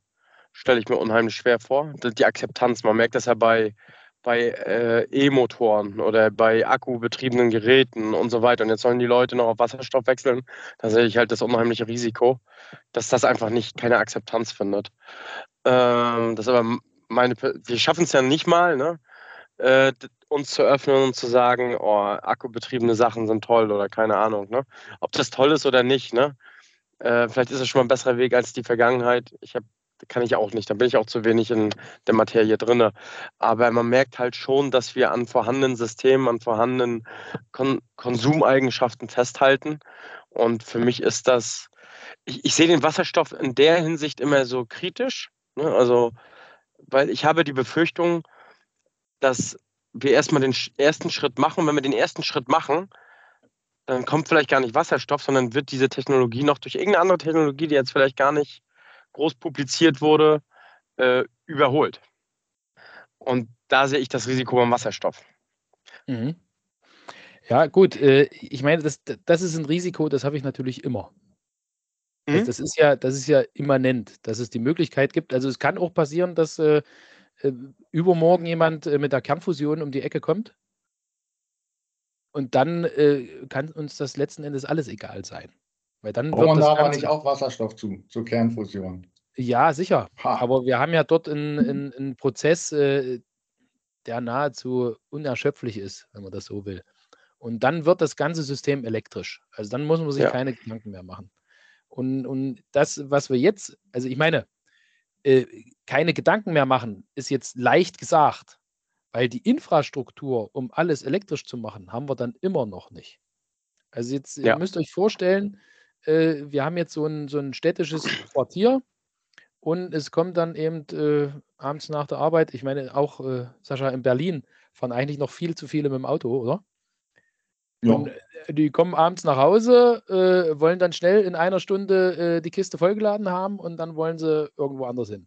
stelle ich mir unheimlich schwer vor. Die Akzeptanz, man merkt das ja bei, bei äh, E-Motoren oder bei akkubetriebenen Geräten und so weiter. Und jetzt sollen die Leute noch auf Wasserstoff wechseln. Da sehe ich halt das unheimliche Risiko, dass das einfach nicht keine Akzeptanz findet. Ähm, das aber meine, wir schaffen es ja nicht mal, ne? äh, uns zu öffnen und zu sagen, oh, akkubetriebene Sachen sind toll oder keine Ahnung. Ne? Ob das toll ist oder nicht, ne? Äh, vielleicht ist es schon mal ein besserer Weg als die Vergangenheit. Ich habe, kann ich auch nicht, da bin ich auch zu wenig in der Materie drin. Aber man merkt halt schon, dass wir an vorhandenen Systemen, an vorhandenen Kon Konsumeigenschaften festhalten. Und für mich ist das, ich, ich sehe den Wasserstoff in der Hinsicht immer so kritisch. Ne? Also, weil ich habe die Befürchtung, dass wir erstmal den ersten Schritt machen. Und wenn wir den ersten Schritt machen, dann kommt vielleicht gar nicht Wasserstoff, sondern wird diese Technologie noch durch irgendeine andere Technologie, die jetzt vielleicht gar nicht groß publiziert wurde, äh, überholt. Und da sehe ich das Risiko beim Wasserstoff. Mhm. Ja, gut. Äh, ich meine, das, das ist ein Risiko, das habe ich natürlich immer. Das, Mhm. das ist ja, das ist ja immanent, dass es die Möglichkeit gibt. Also es kann auch passieren, dass äh, übermorgen jemand äh, mit der Kernfusion um die Ecke kommt. Und dann äh, kann uns das letzten Endes alles egal sein. Weil dann Braucht wird das da aber nicht auch Wasserstoff zu, zur Kernfusion? ja, sicher. Ha. Aber wir haben ja dort einen, einen, einen Prozess, äh, der nahezu unerschöpflich ist, wenn man das so will. Und dann wird das ganze System elektrisch. Also dann muss man sich Ja. keine Gedanken mehr machen. Und, und das, was wir jetzt, also ich meine, äh, keine Gedanken mehr machen, ist jetzt leicht gesagt, weil die Infrastruktur, um alles elektrisch zu machen, haben wir dann immer noch nicht. Also jetzt, Ja. ihr müsst euch vorstellen, äh, wir haben jetzt so ein, so ein städtisches Quartier und es kommt dann eben äh, abends nach der Arbeit, ich meine auch, äh, Sascha, in Berlin fahren eigentlich noch viel zu viele mit dem Auto, oder? Ja. Und äh, die kommen abends nach Hause, äh, wollen dann schnell in einer Stunde äh, die Kiste vollgeladen haben und dann wollen sie irgendwo anders hin.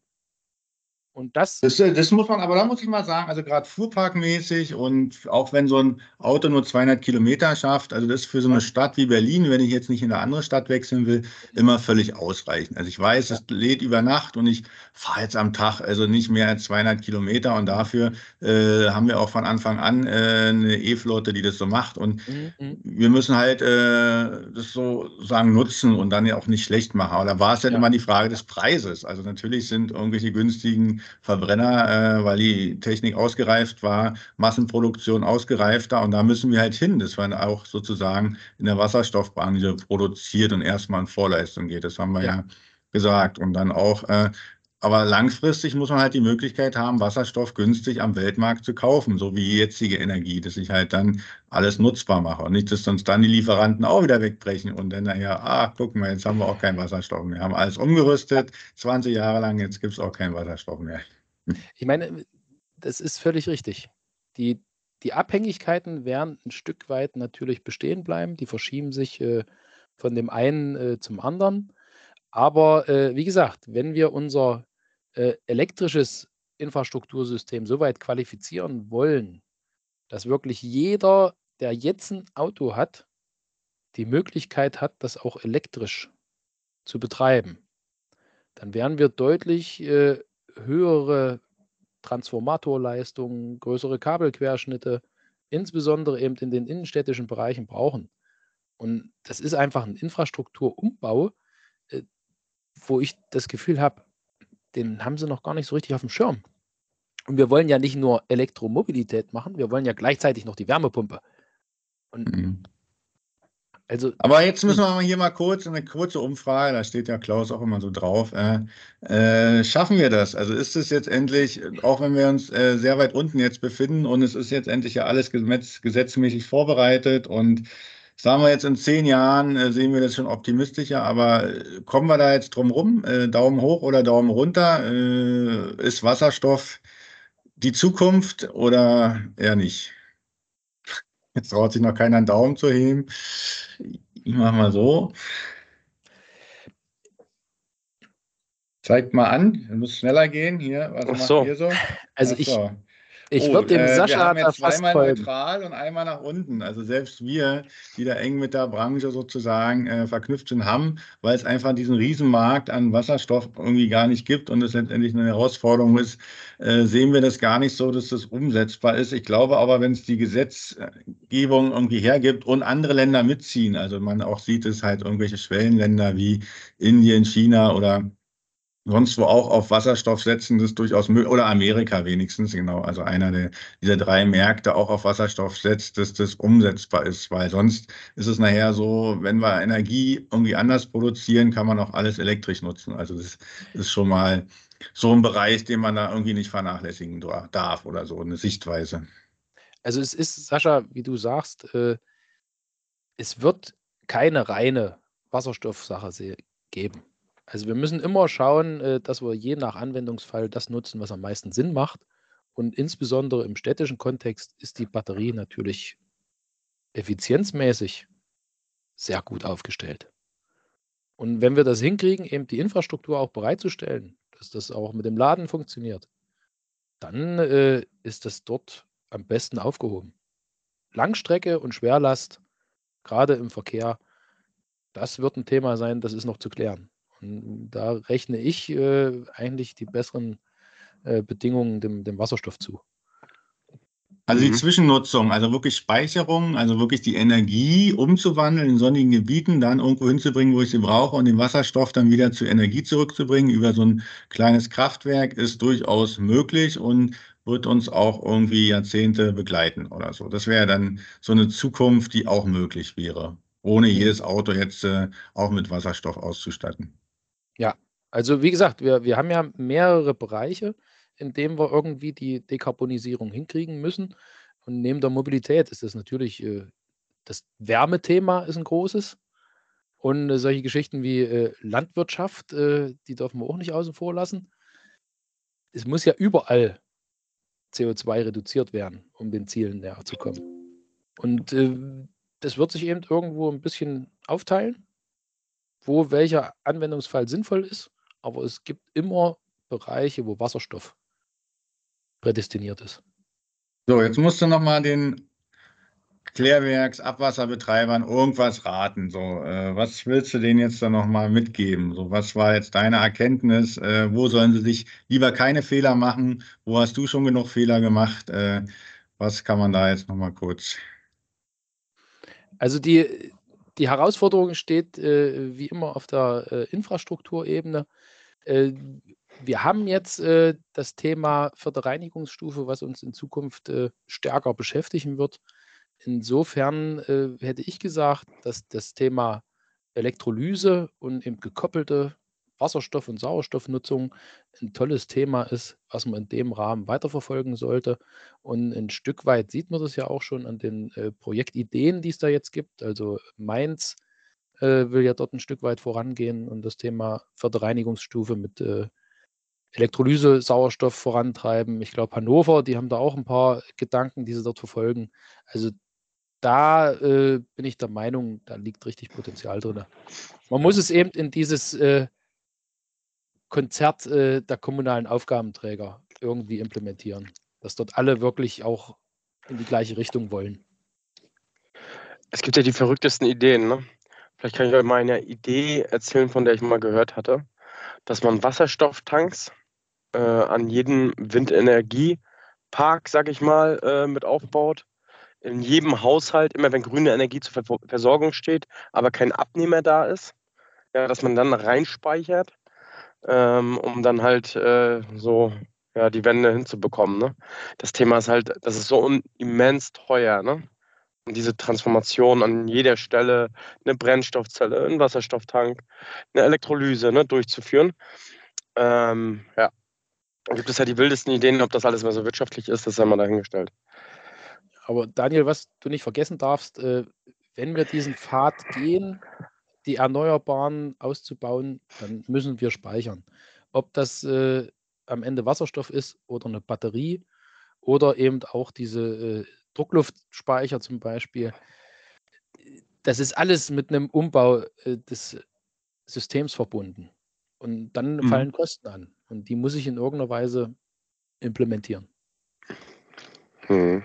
Und das, Das, äh, das muss man, aber da muss ich mal sagen, also gerade fuhrparkmäßig und auch wenn so ein Auto nur 200 Kilometer schafft, also das ist für so eine Stadt wie Berlin, wenn ich jetzt nicht in eine andere Stadt wechseln will, immer völlig ausreichend. Also ich weiß, es lädt über Nacht und ich fahre jetzt am Tag also nicht mehr als 200 Kilometer und dafür äh, haben wir auch von Anfang an äh, eine E-Flotte, die das so macht und Mhm, mhm. wir müssen halt äh, das sozusagen nutzen und dann ja auch nicht schlecht machen. Aber da war es dann Ja. immer die Frage des Preises. Also natürlich sind irgendwelche günstigen Verbrenner, äh, weil die Technik ausgereift war, Massenproduktion ausgereifter und da müssen wir halt hin, dass man auch sozusagen in der Wasserstoffbranche produziert und erstmal in Vorleistung geht. Das haben wir ja, Ja. gesagt. Und dann auch äh, aber langfristig muss man halt die Möglichkeit haben, Wasserstoff günstig am Weltmarkt zu kaufen, so wie jetzige Energie, dass ich halt dann alles nutzbar mache. Und nicht, dass uns dann die Lieferanten auch wieder wegbrechen und dann nachher, ah, guck mal, jetzt haben wir auch keinen Wasserstoff mehr. Haben alles umgerüstet, 20 Jahre lang, jetzt gibt es auch keinen Wasserstoff mehr. Ich meine, das ist völlig richtig. Die, die Abhängigkeiten werden ein Stück weit natürlich bestehen bleiben. Die verschieben sich äh, von dem einen äh, zum anderen. Aber äh, wie gesagt, wenn wir unser äh, elektrisches Infrastruktursystem so weit qualifizieren wollen, dass wirklich jeder, der jetzt ein Auto hat, die Möglichkeit hat, das auch elektrisch zu betreiben, dann werden wir deutlich äh, höhere Transformatorleistungen, größere Kabelquerschnitte, insbesondere eben in den innenstädtischen Bereichen brauchen. Und das ist einfach ein Infrastrukturumbau, äh, wo ich das Gefühl habe, den haben sie noch gar nicht so richtig auf dem Schirm. Und wir wollen ja nicht nur Elektromobilität machen, wir wollen ja gleichzeitig noch die Wärmepumpe. Und mhm. also, Aber jetzt müssen wir hier mal kurz eine kurze Umfrage, da steht ja Klaus auch immer so drauf. Äh, äh, schaffen wir das? Also ist es jetzt endlich, auch wenn wir uns äh, sehr weit unten jetzt befinden und es ist jetzt endlich ja alles gesetzmäßig vorbereitet und Sagen wir jetzt in zehn Jahren, äh, sehen wir das schon optimistischer, aber äh, kommen wir da jetzt drum rum? Äh, Daumen hoch oder Daumen runter? Ist Wasserstoff die Zukunft oder eher nicht? Jetzt traut sich noch keiner einen Daumen zu heben. Ich mache mal so. Zeigt mal an, muss schneller gehen. Hier, was Ach so. so? Also Ach so. Ich, oh, würde dem äh, Sascha wir haben jetzt zweimal neutral und einmal nach unten. Also selbst wir, die da eng mit der Branche sozusagen äh, verknüpft sind, haben, weil es einfach diesen Riesenmarkt an Wasserstoff irgendwie gar nicht gibt und es letztendlich eine Herausforderung ist, äh, sehen wir das gar nicht so, dass das umsetzbar ist. Ich glaube aber, wenn es die Gesetzgebung irgendwie hergibt und andere Länder mitziehen, also man auch sieht es halt irgendwelche Schwellenländer wie Indien, China oder sonst wo auch auf Wasserstoff setzen, das durchaus möglich, oder Amerika wenigstens, genau, also einer der, dieser drei Märkte auch auf Wasserstoff setzt, dass das umsetzbar ist, weil sonst ist es nachher so, wenn wir Energie irgendwie anders produzieren, kann man auch alles elektrisch nutzen. Also das ist schon mal so ein Bereich, den man da irgendwie nicht vernachlässigen darf oder so, eine Sichtweise. Also es ist, Sascha, wie du sagst, äh, es wird keine reine Wasserstoffsache geben. Also wir müssen immer schauen, äh, dass wir je nach Anwendungsfall das nutzen, was am meisten Sinn macht. Und insbesondere im städtischen Kontext ist die Batterie natürlich effizienzmäßig sehr gut aufgestellt. Und wenn wir das hinkriegen, eben die Infrastruktur auch bereitzustellen, dass das auch mit dem Laden funktioniert, dann äh, ist das dort am besten aufgehoben. Langstrecke und Schwerlast, gerade im Verkehr, das wird ein Thema sein, das ist noch zu klären. Da rechne ich äh, eigentlich die besseren äh, Bedingungen dem, dem Wasserstoff zu. Also die mhm. Zwischennutzung, also wirklich Speicherung, also wirklich die Energie umzuwandeln in sonnigen Gebieten, dann irgendwo hinzubringen, wo ich sie brauche und den Wasserstoff dann wieder zur Energie zurückzubringen über so ein kleines Kraftwerk ist durchaus möglich und wird uns auch irgendwie Jahrzehnte begleiten oder so. Das wäre dann so eine Zukunft, die auch möglich wäre, ohne mhm. jedes Auto jetzt äh, auch mit Wasserstoff auszustatten. Ja, also wie gesagt, wir, wir haben ja mehrere Bereiche, in denen wir irgendwie die Dekarbonisierung hinkriegen müssen. Und neben der Mobilität ist das natürlich, äh, das Wärmethema ist ein großes. Und äh, solche Geschichten wie äh, Landwirtschaft, die dürfen wir auch nicht außen vor lassen. Es muss ja überall CO2 reduziert werden, um den Zielen näher zu kommen. Und das wird sich eben irgendwo ein bisschen aufteilen wo welcher Anwendungsfall sinnvoll ist, aber es gibt immer Bereiche, wo Wasserstoff prädestiniert ist. So, jetzt musst du nochmal den Klärwerks, Abwasserbetreibern irgendwas raten. So, äh, was willst du denen jetzt da nochmal mitgeben? So, was war jetzt deine Erkenntnis? Äh, wo sollen sie sich lieber keine Fehler machen? Wo hast du schon genug Fehler gemacht? Äh, was kann man da jetzt nochmal kurz? Also die, die Herausforderung steht äh, wie immer auf der äh, Infrastrukturebene. Äh, wir haben jetzt äh, das Thema vierte Reinigungsstufe, was uns in Zukunft äh, stärker beschäftigen wird. Insofern äh, hätte ich gesagt, dass das Thema Elektrolyse und eben gekoppelte Wasserstoff- und Sauerstoffnutzung ein tolles Thema ist, was man in dem Rahmen weiterverfolgen sollte. Und ein Stück weit sieht man das ja auch schon an den äh, Projektideen, die es da jetzt gibt. Also Mainz äh, will ja dort ein Stück weit vorangehen und das Thema Förderreinigungsstufe mit äh, Elektrolyse, Sauerstoff vorantreiben. Ich glaube, Hannover, die haben da auch ein paar Gedanken, die sie dort verfolgen. Also da äh, bin ich der Meinung, da liegt richtig Potenzial drin. Man muss es eben in dieses äh, Konzert äh, der kommunalen Aufgabenträger irgendwie implementieren, dass dort alle wirklich auch in die gleiche Richtung wollen. Es gibt ja die verrücktesten Ideen. Ne? Vielleicht kann ich euch mal eine Idee erzählen, von der ich mal gehört hatte, dass man Wasserstofftanks äh, an jeden Windenergiepark, sag ich mal, äh, mit aufbaut in jedem Haushalt, immer wenn grüne Energie zur Versorgung steht, aber kein Abnehmer da ist, ja, dass man dann reinspeichert, ähm, um dann halt äh, so ja, die Wände hinzubekommen. Ne? Das Thema ist halt, das ist so immens teuer. Ne? Und diese Transformation an jeder Stelle, eine Brennstoffzelle, ein Wasserstofftank, eine Elektrolyse ne, durchzuführen. Ähm, ja, da gibt es ja die wildesten Ideen, ob das alles mehr so wirtschaftlich ist, das sei mal dahingestellt. Aber Daniel, was du nicht vergessen darfst, äh, wenn wir diesen Pfad gehen, die Erneuerbaren auszubauen, dann müssen wir speichern. Ob das äh, am Ende Wasserstoff ist oder eine Batterie oder eben auch diese äh, Druckluftspeicher zum Beispiel. Das ist alles mit einem Umbau äh, des Systems verbunden. Und dann mhm. fallen Kosten an. Und die muss ich in irgendeiner Weise implementieren. Mhm.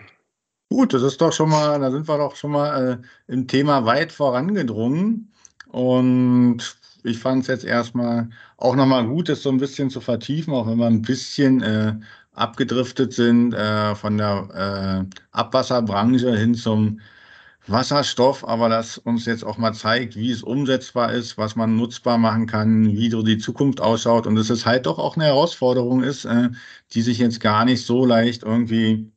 Gut, das ist doch schon mal, da sind wir doch schon mal äh, im Thema weit vorangedrungen. Und ich fand es jetzt erstmal auch nochmal gut, das so ein bisschen zu vertiefen, auch wenn wir ein bisschen äh, abgedriftet sind äh, von der äh, Abwasserbranche hin zum Wasserstoff, aber das uns jetzt auch mal zeigt, wie es umsetzbar ist, was man nutzbar machen kann, wie so die Zukunft ausschaut. Und dass es halt doch auch eine Herausforderung ist, äh, die sich jetzt gar nicht so leicht irgendwie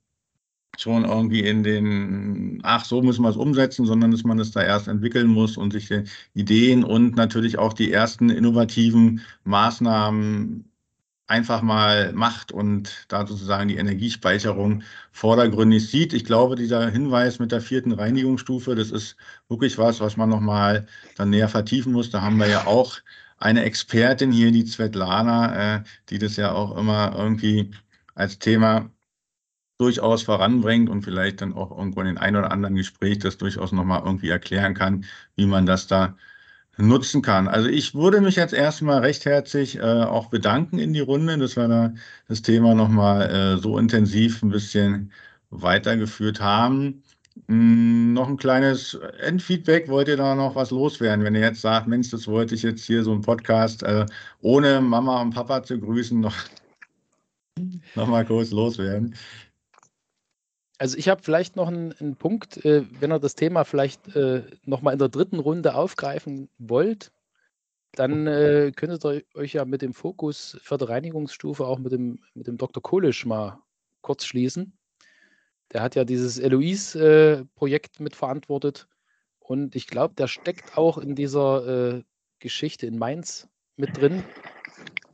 schon irgendwie in den, ach, so müssen wir es umsetzen, sondern dass man es da erst entwickeln muss und sich Ideen und natürlich auch die ersten innovativen Maßnahmen einfach mal macht und da sozusagen die Energiespeicherung vordergründig sieht. Ich glaube, dieser Hinweis mit der vierten Reinigungsstufe, das ist wirklich was, was man nochmal dann näher vertiefen muss. Da haben wir ja auch eine Expertin hier, die Svetlana, äh, die das ja auch immer irgendwie als Thema durchaus voranbringt und vielleicht dann auch irgendwo in den ein oder anderen Gespräch das durchaus nochmal irgendwie erklären kann, wie man das da nutzen kann. Also ich würde mich jetzt erstmal recht herzlich äh, auch bedanken in die Runde, dass wir da das Thema nochmal äh, so intensiv ein bisschen weitergeführt haben. Hm, noch ein kleines Endfeedback. Wollt ihr da noch was loswerden? Wenn ihr jetzt sagt, Mensch, das wollte ich jetzt hier so ein Podcast äh, ohne Mama und Papa zu grüßen, noch, noch mal kurz loswerden. Also ich habe vielleicht noch einen, einen Punkt, äh, wenn ihr das Thema vielleicht äh, nochmal in der dritten Runde aufgreifen wollt, dann äh, könntet ihr euch ja mit dem Fokus für die Reinigungsstufe auch mit dem, mit dem Dr. Kolisch mal kurz schließen. Der hat ja dieses Eloise-Projekt mitverantwortet und ich glaube, der steckt auch in dieser äh, Geschichte in Mainz mit drin.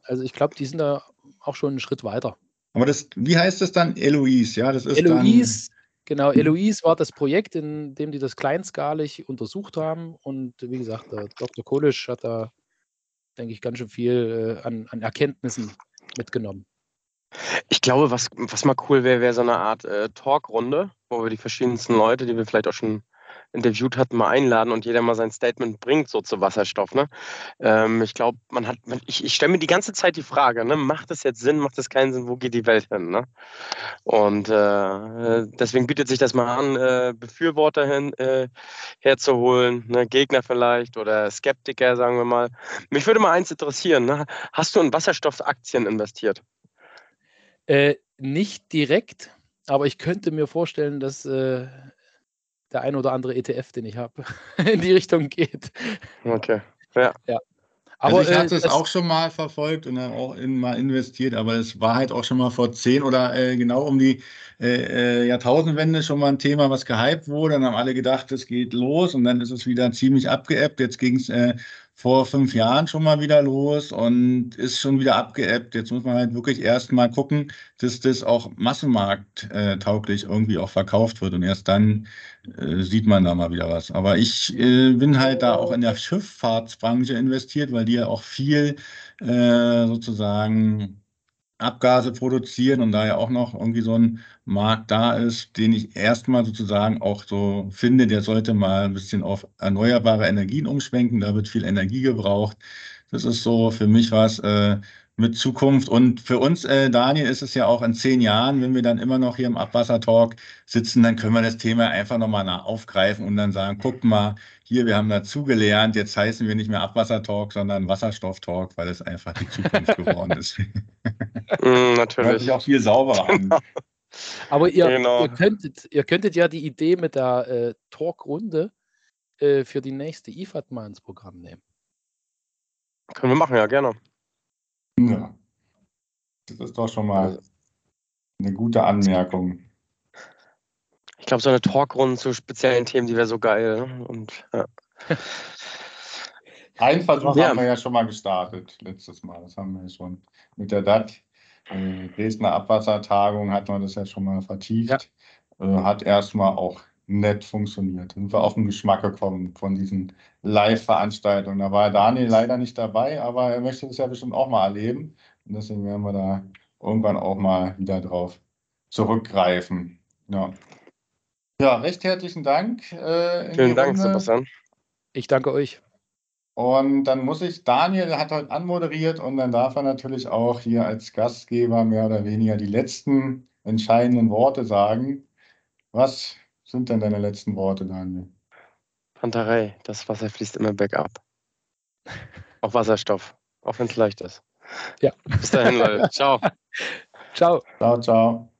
Also ich glaube, die sind da auch schon einen Schritt weiter. Aber das, wie heißt das dann? Eloise, ja? Das ist Eloise, dann... genau. Eloise war das Projekt, in dem die das kleinskalig untersucht haben. Und wie gesagt, der Dr. Kolisch hat da, denke ich, ganz schön viel äh, an, an Erkenntnissen mitgenommen. Ich glaube, was, was mal cool wäre, wäre so eine Art äh, Talkrunde, wo wir die verschiedensten Leute, die wir vielleicht auch schon interviewt hat, mal einladen und jeder mal sein Statement bringt, so zu Wasserstoff. Ne? Ähm, ich glaube, man hat, man, ich, ich stelle mir die ganze Zeit die Frage, ne, macht das jetzt Sinn, macht das keinen Sinn, wo geht die Welt hin? Ne? Und äh, deswegen bietet sich das mal an, äh, Befürworter hin, äh, herzuholen, ne? Gegner vielleicht oder Skeptiker, sagen wir mal. Mich würde mal eins interessieren, ne? hast du in Wasserstoffaktien investiert? Äh, nicht direkt, aber ich könnte mir vorstellen, dass äh, der ein oder andere ETF, den ich habe, in die Richtung geht. Okay, ja. ja. Aber also ich hatte äh, es auch schon mal verfolgt und dann auch in, mal investiert, aber es war halt auch schon mal vor zehn oder äh, genau um die äh, äh, Jahrtausendwende schon mal ein Thema, was gehypt wurde. Dann haben alle gedacht, es geht los und dann ist es wieder ziemlich abgeebbt. Jetzt ging es äh, vor fünf Jahren schon mal wieder los und ist schon wieder abgeebbt. Jetzt muss man halt wirklich erst mal gucken, dass das auch massenmarkttauglich irgendwie auch verkauft wird und erst dann äh, sieht man da mal wieder was. Aber ich äh, bin halt da auch in der Schifffahrtsbranche investiert, weil die ja auch viel äh, sozusagen Abgase produzieren und da ja auch noch irgendwie so ein Markt da ist, den ich erstmal sozusagen auch so finde, der sollte mal ein bisschen auf erneuerbare Energien umschwenken. Da wird viel Energie gebraucht. Das ist so für mich was, äh, mit Zukunft. Und für uns, äh, Daniel, ist es ja auch in zehn Jahren, wenn wir dann immer noch hier im Abwassertalk sitzen, dann können wir das Thema einfach nochmal aufgreifen und dann sagen, guck mal, hier, wir haben dazugelernt, jetzt heißen wir nicht mehr Abwassertalk, sondern Wasserstofftalk, weil es einfach die Zukunft geworden ist. mm, natürlich. Hört sich auch viel sauberer an. Aber ihr, genau. ihr, könntet, ihr könntet ja die Idee mit der äh, Talkrunde äh, für die nächste IFAD mal ins Programm nehmen. Können wir machen, ja, gerne. Ja. Das ist doch schon mal eine gute Anmerkung. Ich glaube, so eine Talkrunde zu speziellen Themen, die wäre so geil. Ne? Und, ja. Ein Versuch ja. haben wir ja schon mal gestartet letztes Mal. Das haben wir ja schon mit der DAT. Dresdner Abwassertagung hat man das ja schon mal vertieft. Ja. Äh, hat erstmal auch nett funktioniert. Sind wir auf den Geschmack gekommen von diesen Live-Veranstaltungen. Da war Daniel leider nicht dabei, aber er möchte das ja bestimmt auch mal erleben. Und deswegen werden wir da irgendwann auch mal wieder drauf zurückgreifen. Ja, ja recht herzlichen Dank. Äh, Vielen Dank, Runde. Sebastian. Ich danke euch. Und dann muss ich, Daniel hat heute anmoderiert und dann darf er natürlich auch hier als Gastgeber mehr oder weniger die letzten entscheidenden Worte sagen. Was sind denn deine letzten Worte, Daniel? Panterei, das Wasser fließt immer bergab. Auch Wasserstoff, auch wenn es leicht ist. Ja. Bis dahin, Leute. Ciao. Ciao. Ciao, ciao.